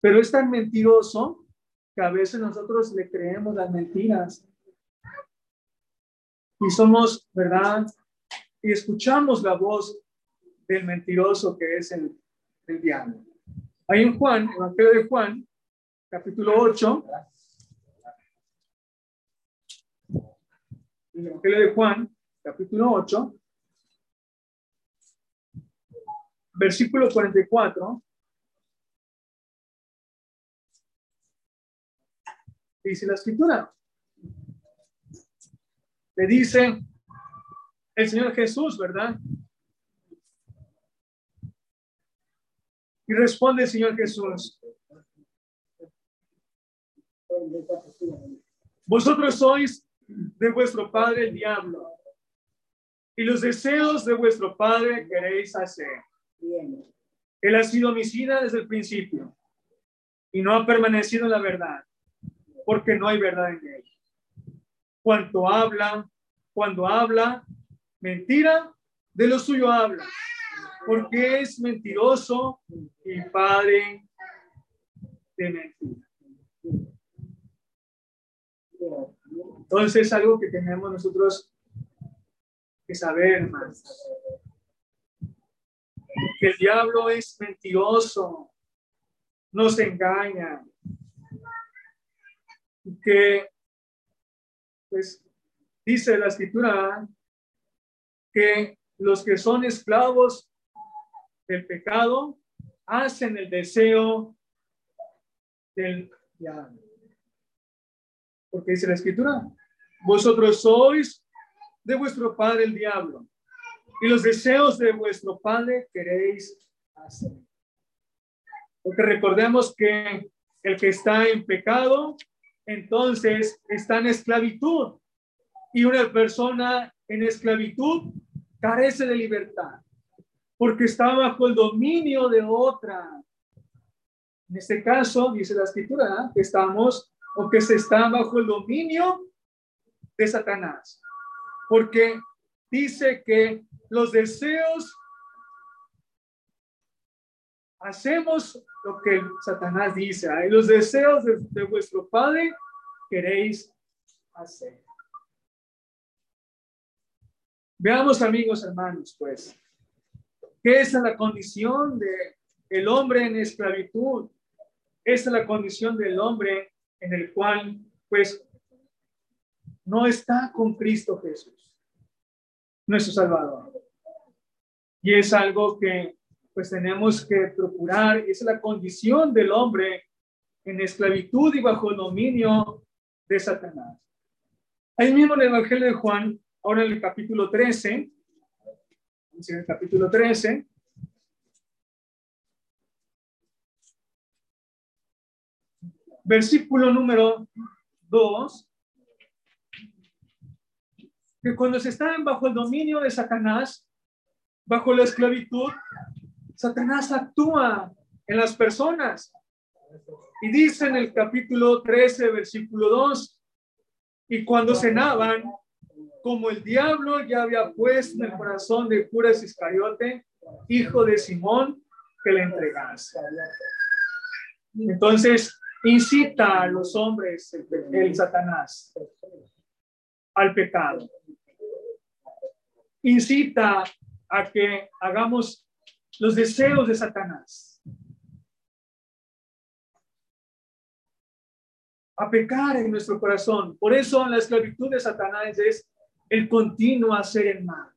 Pero es tan mentiroso que a veces nosotros le creemos las mentiras. Y somos, ¿verdad? Y escuchamos la voz del mentiroso que es el, diablo. Ahí en Juan, Evangelio de Juan, capítulo 8. El Evangelio de Juan, capítulo 8. Versículo 44. dice la escritura. Le dice el Señor Jesús, ¿verdad? Y responde el Señor Jesús. Vosotros sois de vuestro padre el diablo, y los deseos de vuestro padre queréis hacer. Él ha sido homicida desde el principio y no ha permanecido la verdad, porque no hay verdad en él. Cuanto habla, cuando habla mentira, de lo suyo habla, porque es mentiroso y padre de mentira. Entonces es algo que tenemos nosotros que saber más. Que el diablo es mentiroso, nos engaña, que, pues, dice la escritura que los que son esclavos del pecado hacen el deseo del diablo. Porque dice la escritura, vosotros sois de vuestro padre el diablo y los deseos de vuestro padre queréis hacer. Porque recordemos que el que está en pecado entonces está en esclavitud. Y una persona en esclavitud carece de libertad, porque está bajo el dominio de otra. En este caso, dice la escritura, que estamos o que se está bajo el dominio de Satanás, porque dice que los deseos hacemos lo que Satanás dice, los deseos de, vuestro Padre queréis hacer. Veamos, amigos, hermanos, pues, ¿qué es la condición de el hombre en esclavitud? Es la condición del hombre en el cual, pues, no está con Cristo Jesús, nuestro Salvador. Y es algo que pues tenemos que procurar, es la condición del hombre en esclavitud y bajo dominio de Satanás. Ahí mismo en el Evangelio de Juan, ahora en el capítulo 13, en el capítulo 13, versículo número 2, que cuando se están bajo el dominio de Satanás, bajo la esclavitud, Satanás actúa en las personas. Y dice en el capítulo 13, versículo 2, y cuando cenaban, como el diablo ya había puesto en el corazón de Judas Iscariote, hijo de Simón, que le entregase. Entonces, incita a los hombres, el Satanás, al pecado. Incita a que hagamos los deseos de Satanás. A pecar en nuestro corazón. Por eso la esclavitud de Satanás es el continuo hacer el mal.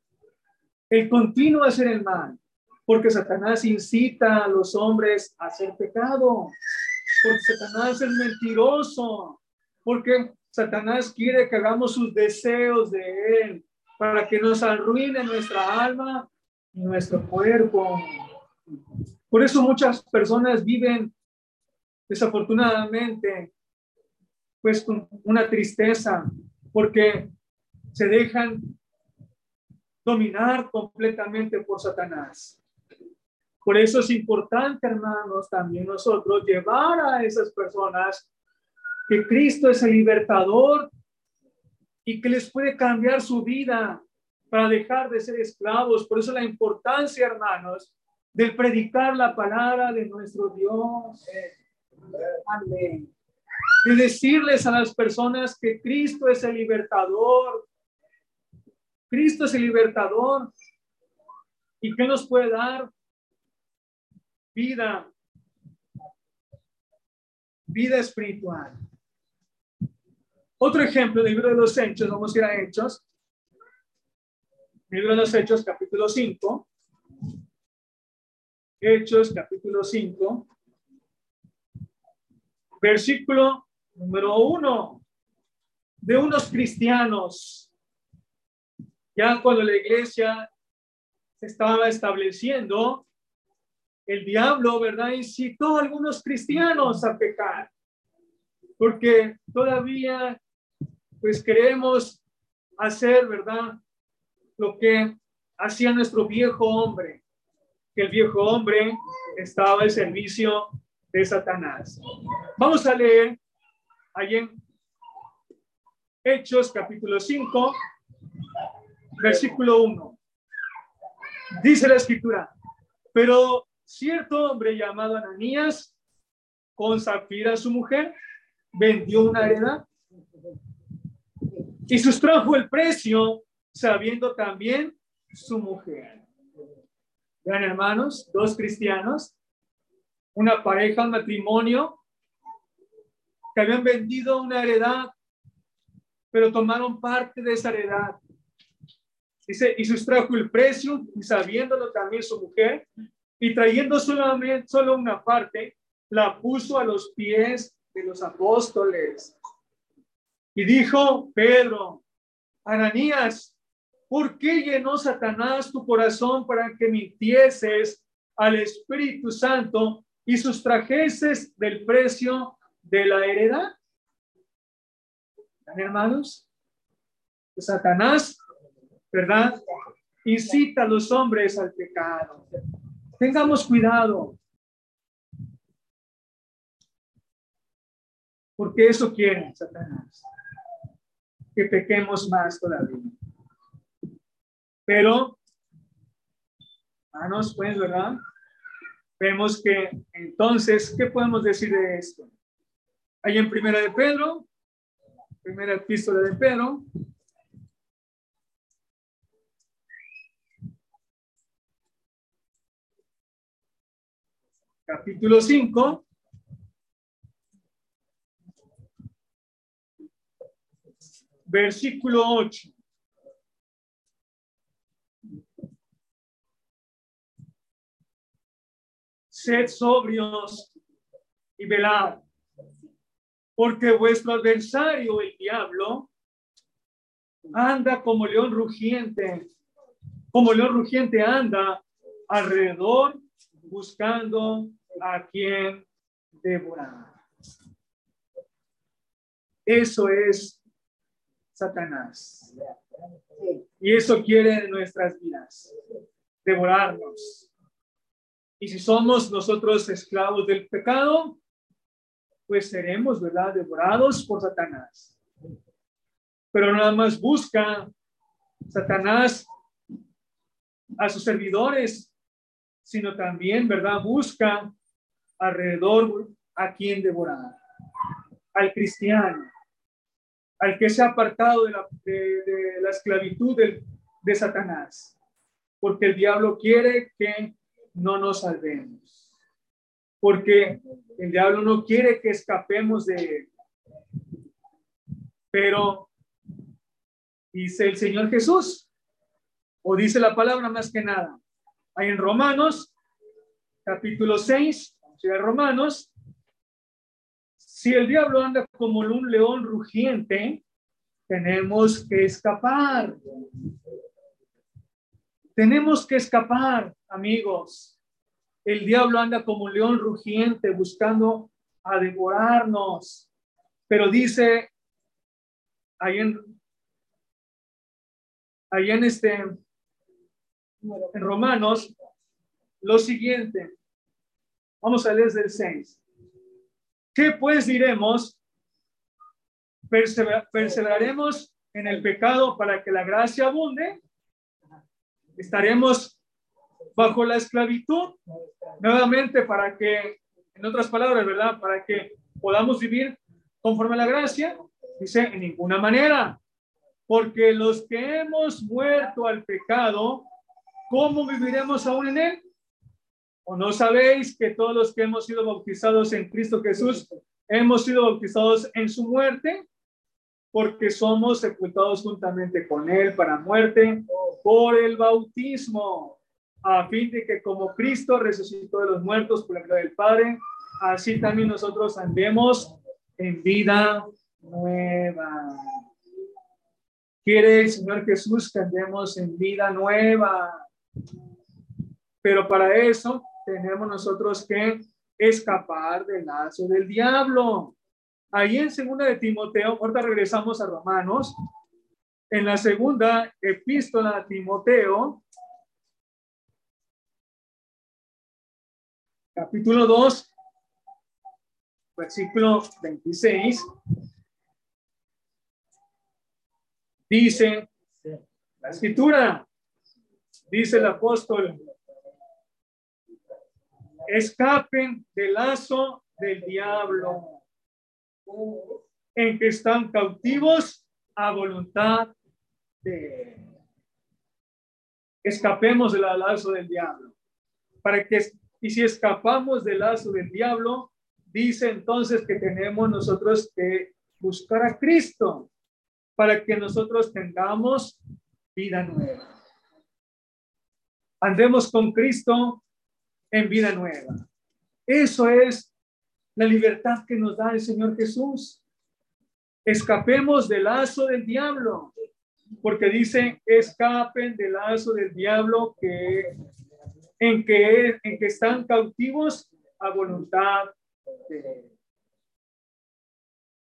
El continuo hacer el mal. Porque Satanás incita a los hombres a hacer pecado. Porque Satanás es mentiroso. Porque Satanás quiere que hagamos sus deseos de él para que nos arruine nuestra alma y nuestro cuerpo. Por eso muchas personas viven desafortunadamente pues con una tristeza porque se dejan dominar completamente por Satanás. Por eso es importante, hermanos, también nosotros llevar a esas personas que Cristo es el libertador y que les puede cambiar su vida para dejar de ser esclavos. Por eso la importancia, hermanos, de predicar la palabra de nuestro Dios. Amén. De decirles a las personas que Cristo es el libertador. Cristo es el libertador. ¿Y que nos puede dar? Vida. Vida espiritual. Otro ejemplo del libro de los Hechos, vamos a ir a Hechos. Libro de los Hechos, capítulo 5. Hechos, capítulo 5. Versículo número 1. De unos cristianos. Ya cuando la iglesia se estaba estableciendo, el diablo, ¿verdad? Incitó a algunos cristianos a pecar. Porque todavía pues queremos hacer, ¿verdad? Lo que hacía nuestro viejo hombre, que el viejo hombre estaba al servicio de Satanás. Vamos a leer ahí en Hechos capítulo 5, versículo 1. Dice la escritura, pero cierto hombre llamado Ananías, con Zafira su mujer, vendió una heredad y sustrajo el precio sabiendo también su mujer. Vean, hermanos, dos cristianos, una pareja, un matrimonio, que habían vendido una heredad, pero tomaron parte de esa heredad. Dice, y sustrajo el precio, y sabiéndolo también su mujer, y trayendo solamente solo una parte, la puso a los pies de los apóstoles. Y dijo Pedro, Ananías, ¿por qué llenó Satanás tu corazón para que mintieses al Espíritu Santo y sustrajeses del precio de la heredad? hermanos? Satanás, ¿verdad? Incita a los hombres al pecado. Tengamos cuidado. Porque eso quiere Satanás que pequemos más todavía. Pero, hermanos, pues, ¿verdad? Vemos que entonces, ¿qué podemos decir de esto? Hay en Primera de Pedro, Primera Epístola de Pedro, capítulo 5, versículo 8. Sed sobrios y velad, porque vuestro adversario, el diablo, anda como león rugiente, como león rugiente anda alrededor buscando a quien devorar. Eso es Satanás. Y eso quiere nuestras vidas, devorarnos. Y si somos nosotros esclavos del pecado, pues seremos, ¿verdad?, devorados por Satanás. Pero nada más busca Satanás a sus servidores, sino también, ¿verdad?, busca alrededor a quien devorar, al cristiano al que se ha apartado de la, la esclavitud de, de Satanás. Porque el diablo quiere que no nos salvemos. Porque el diablo no quiere que escapemos de él. Pero dice el Señor Jesús, o dice la palabra más que nada, hay en Romanos, capítulo 6, de Romanos, si el diablo anda como un león rugiente, tenemos que escapar. Tenemos que escapar, amigos. El diablo anda como un león rugiente buscando a devorarnos. Pero dice ahí en, ahí en este, en Romanos, lo siguiente. Vamos a leer desde el 6. ¿Qué pues diremos? ¿Perseveraremos en el pecado para que la gracia abunde? ¿Estaremos bajo la esclavitud? Nuevamente para que, en otras palabras, ¿verdad? Para que podamos vivir conforme a la gracia. Dice, en ninguna manera. Porque los que hemos muerto al pecado, ¿cómo viviremos aún en él? ¿O no sabéis que todos los que hemos sido bautizados en Cristo Jesús hemos sido bautizados en su muerte? Porque somos sepultados juntamente con Él para muerte por el bautismo, a fin de que como Cristo resucitó de los muertos por la gloria del Padre, así también nosotros andemos en vida nueva. Quiere el Señor Jesús que andemos en vida nueva. Pero para eso tenemos nosotros que escapar del lazo del diablo. Ahí en segunda de Timoteo, ahorita regresamos a Romanos, en la segunda epístola a Timoteo, capítulo 2, versículo 26, dice la escritura, dice el apóstol escapen del lazo del diablo, en que están cautivos a voluntad de Escapemos del lazo del diablo. Para que, y si escapamos del lazo del diablo, dice entonces que tenemos nosotros que buscar a Cristo para que nosotros tengamos vida nueva. Andemos con Cristo en vida nueva. Eso es la libertad que nos da el Señor Jesús. Escapemos del lazo del diablo, porque dice, escapen del lazo del diablo que en que en que están cautivos a voluntad de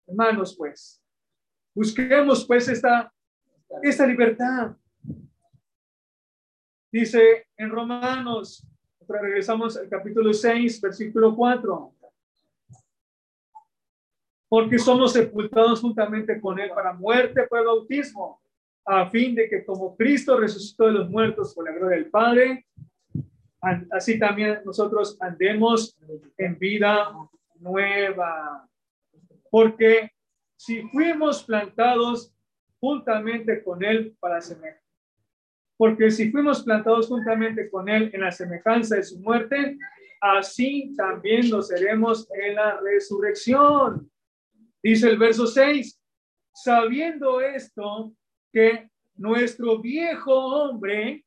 Hermanos, pues, busquemos pues esta esta libertad. Dice en Romanos regresamos al capítulo 6, versículo 4. Porque somos sepultados juntamente con Él para muerte por el bautismo, a fin de que como Cristo resucitó de los muertos por la gloria del Padre, así también nosotros andemos en vida nueva. Porque si fuimos plantados juntamente con Él para semejar porque si fuimos plantados juntamente con Él en la semejanza de su muerte, así también lo seremos en la resurrección. Dice el verso 6, sabiendo esto, que nuestro viejo hombre,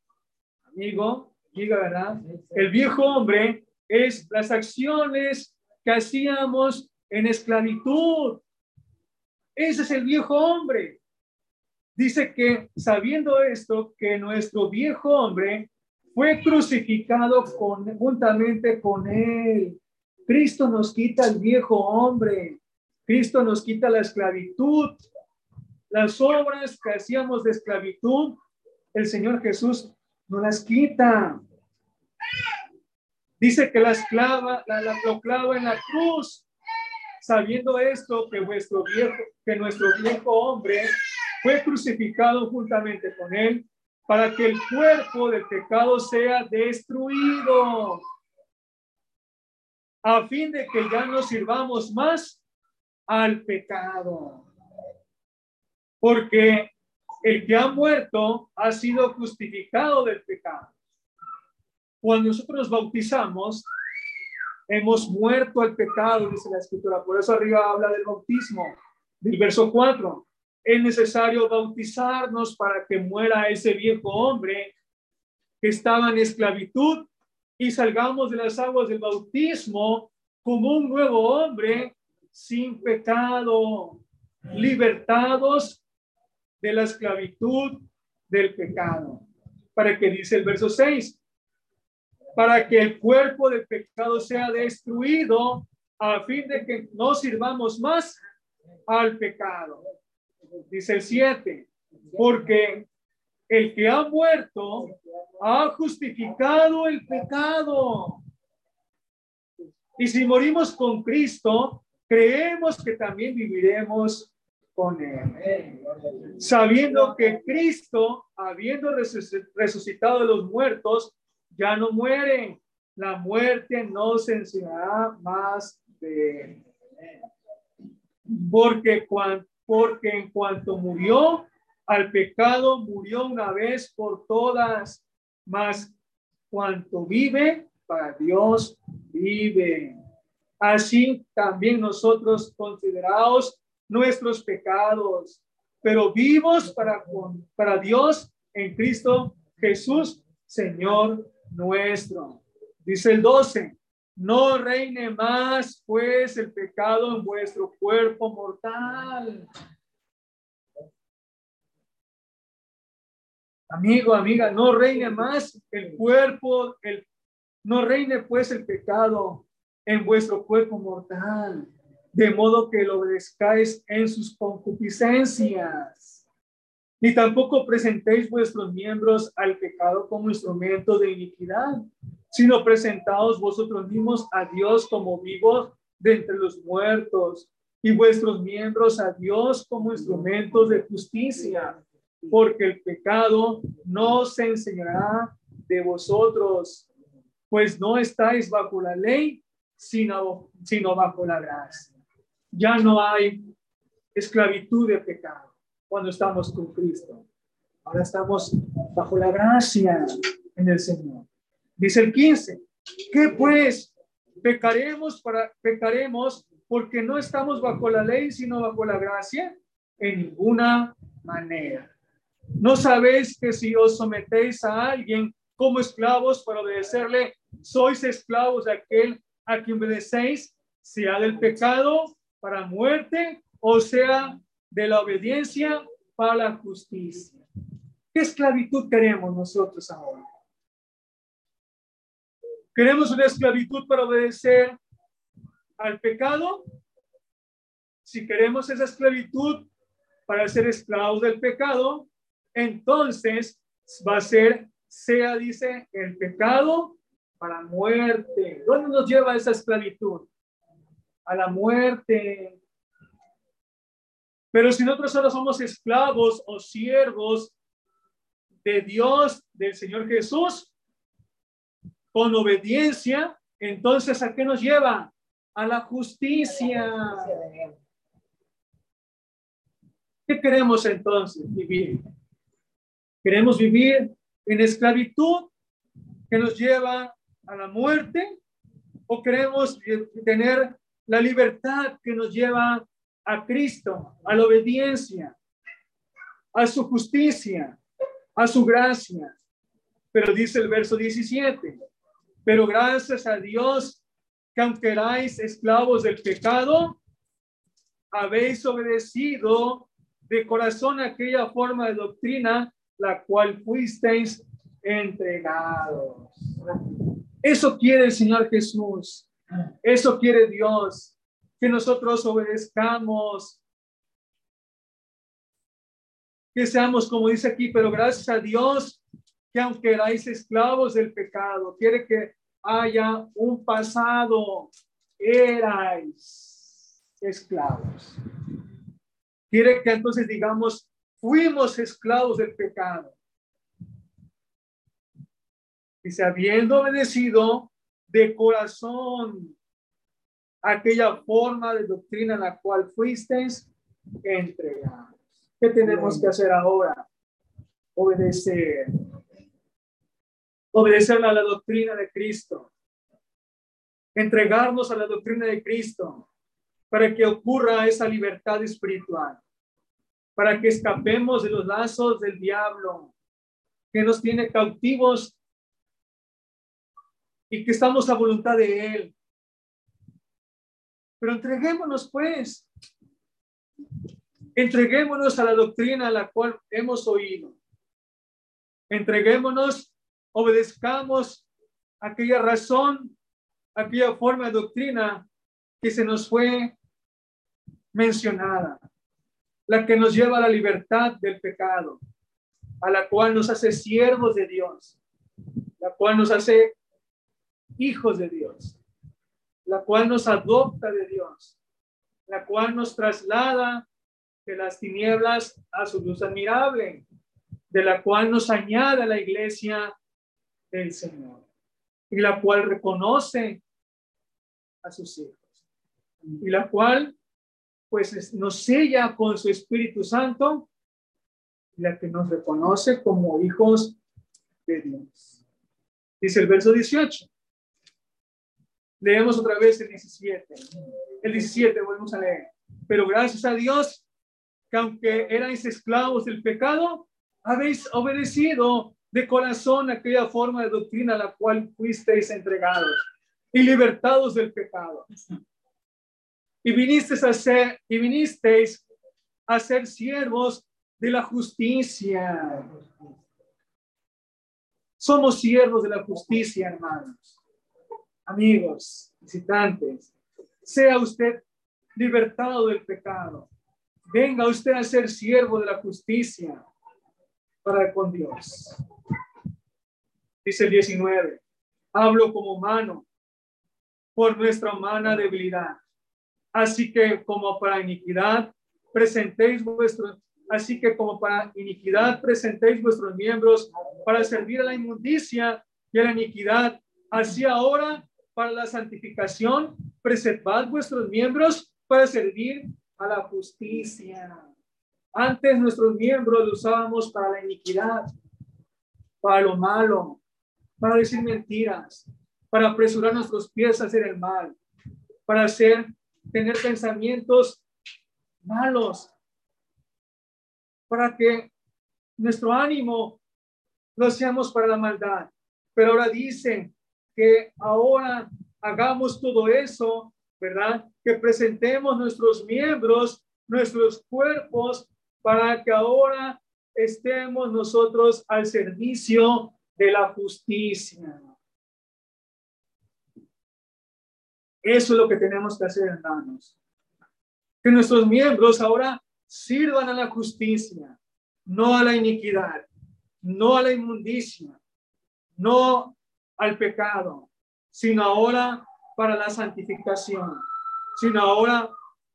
amigo, diga verdad, el viejo hombre es las acciones que hacíamos en esclavitud. Ese es el viejo hombre. Dice que sabiendo esto, que nuestro viejo hombre fue crucificado con, juntamente con él. Cristo nos quita el viejo hombre. Cristo nos quita la esclavitud. Las obras que hacíamos de esclavitud, el Señor Jesús no las quita. Dice que la esclava, la, la en la cruz. Sabiendo esto, que vuestro viejo, que nuestro viejo hombre fue crucificado juntamente con él para que el cuerpo del pecado sea destruido, a fin de que ya no sirvamos más al pecado. Porque el que ha muerto ha sido justificado del pecado. cuando nosotros nos bautizamos, hemos muerto al pecado, dice la escritura. Por eso arriba habla del bautismo, del verso 4. Es necesario bautizarnos para que muera ese viejo hombre que estaba en esclavitud y salgamos de las aguas del bautismo como un nuevo hombre sin pecado, libertados de la esclavitud del pecado. Para que dice el verso 6, para que el cuerpo del pecado sea destruido a fin de que no sirvamos más al pecado. Dice el 7, porque el que ha muerto ha justificado el pecado. Y si morimos con Cristo, creemos que también viviremos con Él. Sabiendo que Cristo, habiendo resucitado de los muertos, ya no muere. La muerte no se enseñará más de Él. Porque, porque en cuanto murió, al pecado murió una vez por todas, mas cuanto vive, para Dios vive. Así también nosotros considerados nuestros pecados, pero vivos para, para Dios en Cristo Jesús, Señor nuestro. Dice el 12, no reine más pues el pecado en vuestro cuerpo mortal Amigo, amiga, no reine más el cuerpo, el, no reine pues el pecado en vuestro cuerpo mortal, de modo que lo obedezcáis en sus concupiscencias. Ni tampoco presentéis vuestros miembros al pecado como instrumento de iniquidad, sino presentaos vosotros mismos a Dios como vivos de entre los muertos y vuestros miembros a Dios como instrumentos de justicia porque el pecado no se enseñará de vosotros, pues no estáis bajo la ley, sino, sino bajo la gracia. Ya no hay esclavitud de pecado cuando estamos con Cristo. Ahora estamos bajo la gracia en el Señor. Dice el 15, ¿qué pues? Pecaremos para pecaremos porque no estamos bajo la ley, sino bajo la gracia en ninguna manera. ¿No sabéis que si os sometéis a alguien como esclavos para obedecerle, sois esclavos de aquel a quien obedecéis, sea del pecado para muerte o sea de la obediencia para la justicia? ¿Qué esclavitud queremos nosotros ahora? ¿Queremos una esclavitud para obedecer al pecado? Si queremos esa esclavitud para ser esclavos del pecado, entonces va a ser, sea, dice, el pecado para muerte. ¿Dónde nos lleva esa esclavitud? A la muerte. Pero si nosotros solo somos esclavos o siervos de Dios, del Señor Jesús, con obediencia, entonces ¿a qué nos lleva? A la justicia. ¿Qué queremos entonces vivir? Queremos vivir en esclavitud que nos lleva a la muerte o queremos tener la libertad que nos lleva a Cristo, a la obediencia, a su justicia, a su gracia. Pero dice el verso 17, pero gracias a Dios que aunque erais esclavos del pecado, habéis obedecido de corazón aquella forma de doctrina la cual fuisteis entregados. Eso quiere el Señor Jesús. Eso quiere Dios. Que nosotros obedezcamos. Que seamos, como dice aquí, pero gracias a Dios, que aunque erais esclavos del pecado, quiere que haya un pasado. Erais esclavos. Quiere que entonces digamos, fuimos esclavos del pecado. Dice, habiendo obedecido de corazón aquella forma de doctrina en la cual fuisteis entregados. ¿Qué tenemos que hacer ahora? Obedecer. obedecer a la doctrina de Cristo, entregarnos a la doctrina de Cristo para que ocurra esa libertad espiritual, para que escapemos de los lazos del diablo que nos tiene cautivos y que estamos a voluntad de Él. Pero entreguémonos pues, entreguémonos a la doctrina a la cual hemos oído. Entreguémonos, obedezcamos aquella razón, aquella forma de doctrina que se nos fue mencionada, la que nos lleva a la libertad del pecado, a la cual nos hace siervos de Dios, la cual nos hace hijos de Dios, la cual nos adopta de Dios, la cual nos traslada de las tinieblas a su luz admirable, de la cual nos añade a la iglesia del Señor y la cual reconoce a sus hijos y la cual pues nos sella con su Espíritu Santo la que nos reconoce como hijos de Dios. Dice el verso 18. Leemos otra vez el 17. El 17, volvemos a leer. Pero gracias a Dios, que aunque erais esclavos del pecado, habéis obedecido de corazón aquella forma de doctrina a la cual fuisteis entregados y libertados del pecado. Y vinisteis a ser, y vinisteis a ser siervos de la justicia. Somos siervos de la justicia, hermanos amigos, visitantes, sea usted libertado del pecado. Venga usted a ser siervo de la justicia para con Dios. Dice el 19, hablo como humano por nuestra humana debilidad. Así que como para iniquidad presentéis vuestros, así que como para iniquidad presentéis vuestros miembros para servir a la inmundicia y a la iniquidad. Así ahora para la santificación, preservad vuestros miembros para servir a la justicia. Antes nuestros miembros los usábamos para la iniquidad, para lo malo, para decir mentiras, para apresurar nuestros pies a hacer el mal, para hacer, tener pensamientos malos, para que nuestro ánimo lo hacíamos para la maldad. Pero ahora dicen, que ahora hagamos todo eso, ¿verdad? Que presentemos nuestros miembros, nuestros cuerpos, para que ahora estemos nosotros al servicio de la justicia. Eso es lo que tenemos que hacer, hermanos. Que nuestros miembros ahora sirvan a la justicia, no a la iniquidad, no a la inmundicia, no al pecado, sino ahora para la santificación, sino ahora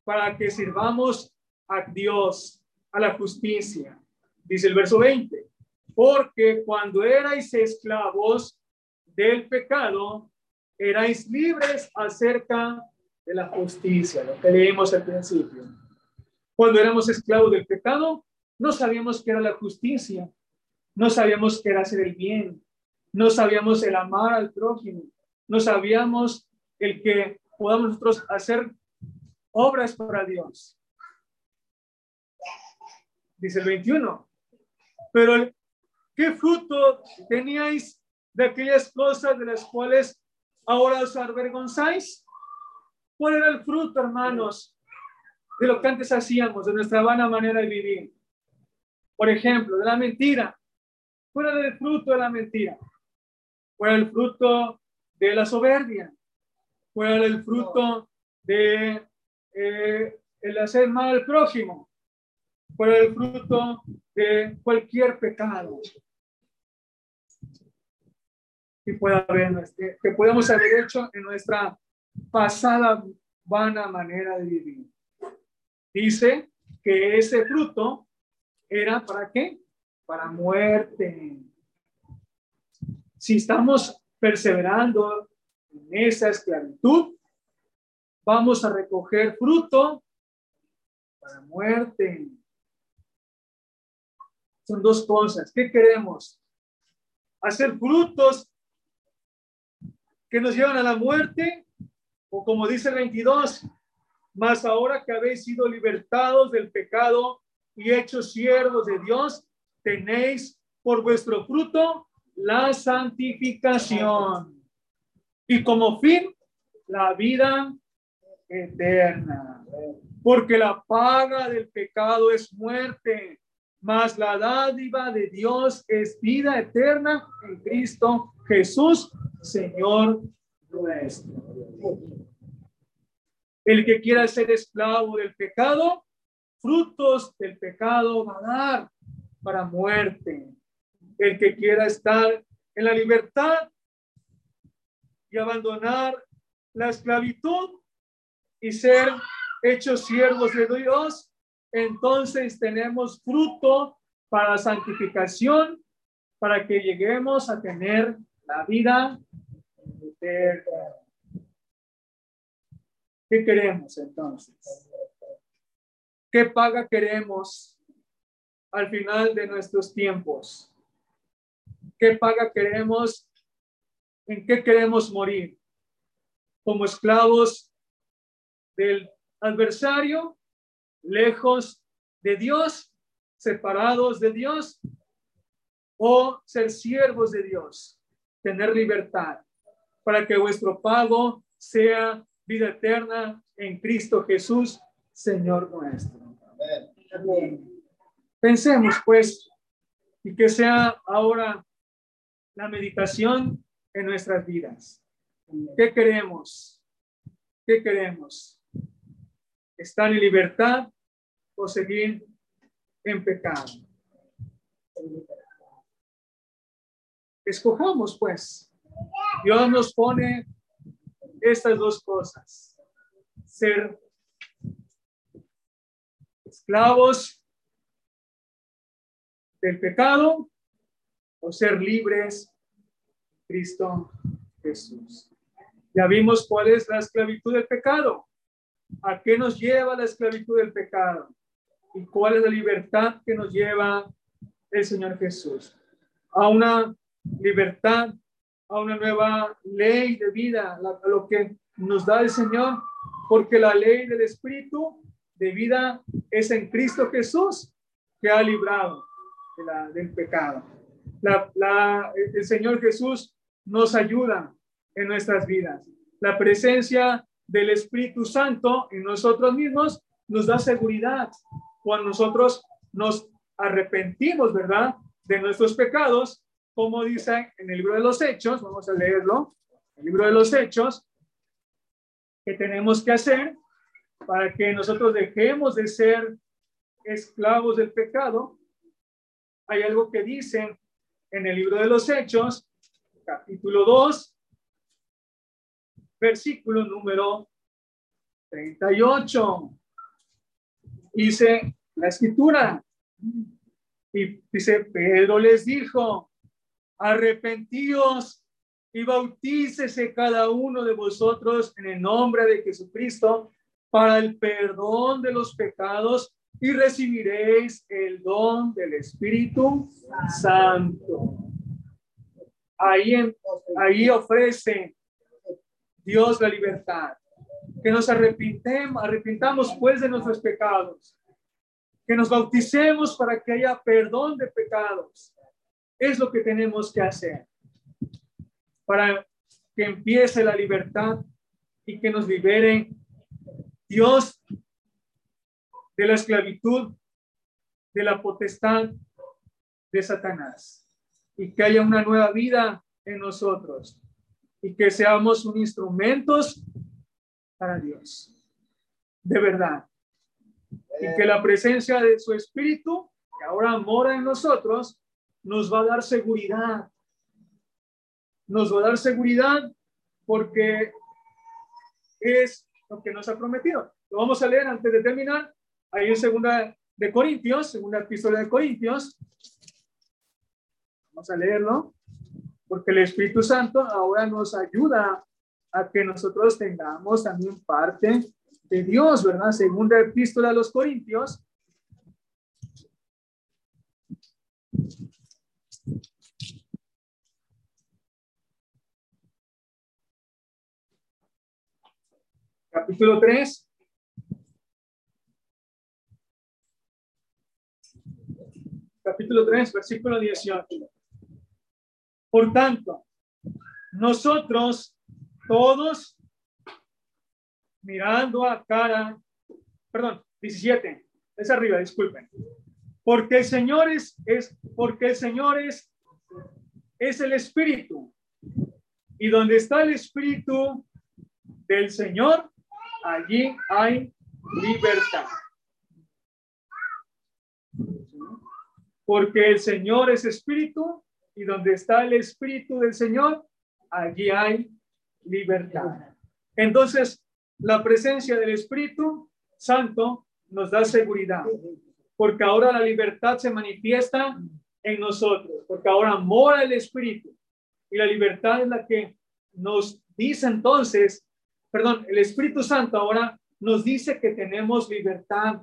para que sirvamos a Dios, a la justicia. Dice el verso 20, porque cuando erais esclavos del pecado, erais libres acerca de la justicia, lo que leímos al principio. Cuando éramos esclavos del pecado, no sabíamos qué era la justicia, no sabíamos qué era hacer el bien, no sabíamos el amar al prójimo, no sabíamos el que podamos nosotros hacer obras para Dios. Dice el 21. Pero, ¿qué fruto teníais de aquellas cosas de las cuales ahora os avergonzáis? ¿Cuál era el fruto, hermanos, de lo que antes hacíamos, de nuestra vana manera de vivir? Por ejemplo, de la mentira. ¿Cuál era el fruto de la mentira? Fue el fruto de la soberbia, fue el fruto de eh, el hacer mal al prójimo, fue el fruto de cualquier pecado que pueda haber, que podemos haber hecho en nuestra pasada vana manera de vivir. Dice que ese fruto era para qué? Para muerte si estamos perseverando en esa esclavitud, vamos a recoger fruto para muerte. Son dos cosas. ¿Qué queremos? Hacer frutos que nos llevan a la muerte, o como dice el 22, mas ahora que habéis sido libertados del pecado y hechos siervos de Dios, tenéis por vuestro fruto la santificación y como fin la vida eterna. Porque la paga del pecado es muerte, mas la dádiva de Dios es vida eterna en Cristo Jesús, Señor nuestro. El que quiera ser esclavo del pecado, frutos del pecado va a dar para muerte. El que quiera estar en la libertad y abandonar la esclavitud y ser hechos siervos de Dios, entonces tenemos fruto para santificación, para que lleguemos a tener la vida eterna. ¿Qué queremos entonces? ¿Qué paga queremos al final de nuestros tiempos? ¿Qué paga queremos? ¿En qué queremos morir? ¿Como esclavos del adversario? ¿Lejos de Dios? ¿Separados de Dios? ¿O ser siervos de Dios? Tener libertad para que vuestro pago sea vida eterna en Cristo Jesús, Señor nuestro. Pensemos pues y que sea ahora la meditación en nuestras vidas. ¿Qué queremos? ¿Qué queremos? ¿Estar en libertad o seguir en pecado? Escojamos pues. Dios nos pone estas dos cosas. Ser esclavos del pecado o ser libres Cristo Jesús. Ya vimos cuál es la esclavitud del pecado. ¿A qué nos lleva la esclavitud del pecado? ¿Y cuál es la libertad que nos lleva el Señor Jesús? A una libertad a una nueva ley de vida, a lo que nos da el Señor, porque la ley del Espíritu de vida es en Cristo Jesús que ha librado del pecado. La, el Señor Jesús nos ayuda en nuestras vidas. La presencia del Espíritu Santo en nosotros mismos nos da seguridad cuando nosotros nos arrepentimos, ¿verdad? De nuestros pecados como dice en el libro de los Hechos, vamos a leerlo, el libro de los Hechos, que tenemos que hacer para que nosotros dejemos de ser esclavos del pecado. Hay algo que dice en el libro de los Hechos, capítulo 2, versículo número 38. Dice la escritura, y dice, Pedro les dijo, arrepentíos y bautícese cada uno de vosotros en el nombre de Jesucristo para el perdón de los pecados y recibiréis el don del Espíritu Santo. Ahí, ahí ofrece Dios la libertad. Que nos arrepintemos, arrepintamos pues de nuestros pecados. Que nos bauticemos para que haya perdón de pecados es lo que tenemos que hacer para que empiece la libertad y que nos libere Dios de la esclavitud, de la potestad de Satanás y que haya una nueva vida en nosotros y que seamos un instrumentos para Dios, de verdad. Y que la presencia de su Espíritu, que ahora mora en nosotros, nos va a dar seguridad. Nos va a dar seguridad porque es lo que nos ha prometido. Lo vamos a leer antes de terminar. Ahí en segunda de Corintios, segunda epístola de Corintios. Vamos a leerlo. Porque el Espíritu Santo ahora nos ayuda a que nosotros tengamos también parte de Dios, ¿verdad? Segunda epístola de los Corintios, capítulo 3. Capítulo 3, versículo 18. Por tanto, nosotros todos mirando a cara, perdón, 17, es arriba, disculpen. Porque el Señor es, porque el Señor es el Espíritu. Y donde está el Espíritu del Señor, allí hay libertad. Porque el Señor es Espíritu y donde está el Espíritu del Señor, allí hay libertad. Entonces, la presencia del Espíritu Santo nos da seguridad, porque ahora la libertad se manifiesta en nosotros, porque ahora mora el Espíritu. Y la libertad es la que nos dice entonces, perdón, el Espíritu Santo ahora nos dice que tenemos libertad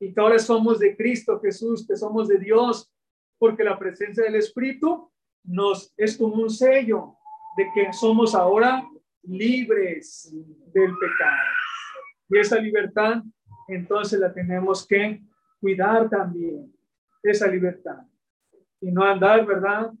y que ahora somos de Cristo Jesús, que somos de Dios, porque la presencia del Espíritu nos es como un sello de que somos ahora libres del pecado. Y esa libertad, entonces la tenemos que cuidar también, esa libertad. Y no andar, ¿verdad?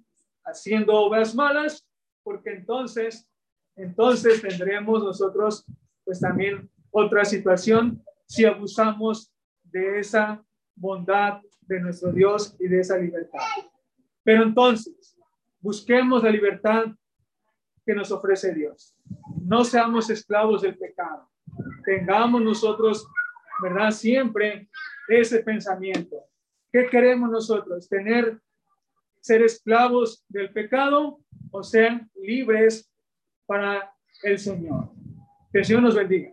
Haciendo obras malas, porque entonces, entonces tendremos nosotros, pues también otra situación si abusamos de esa bondad de nuestro Dios y de esa libertad. Pero entonces, busquemos la libertad que nos ofrece Dios. No seamos esclavos del pecado. Tengamos nosotros, ¿verdad? Siempre ese pensamiento. ¿Qué queremos nosotros? ¿Tener, ser esclavos del pecado o ser libres para el Señor? Que el nos bendiga.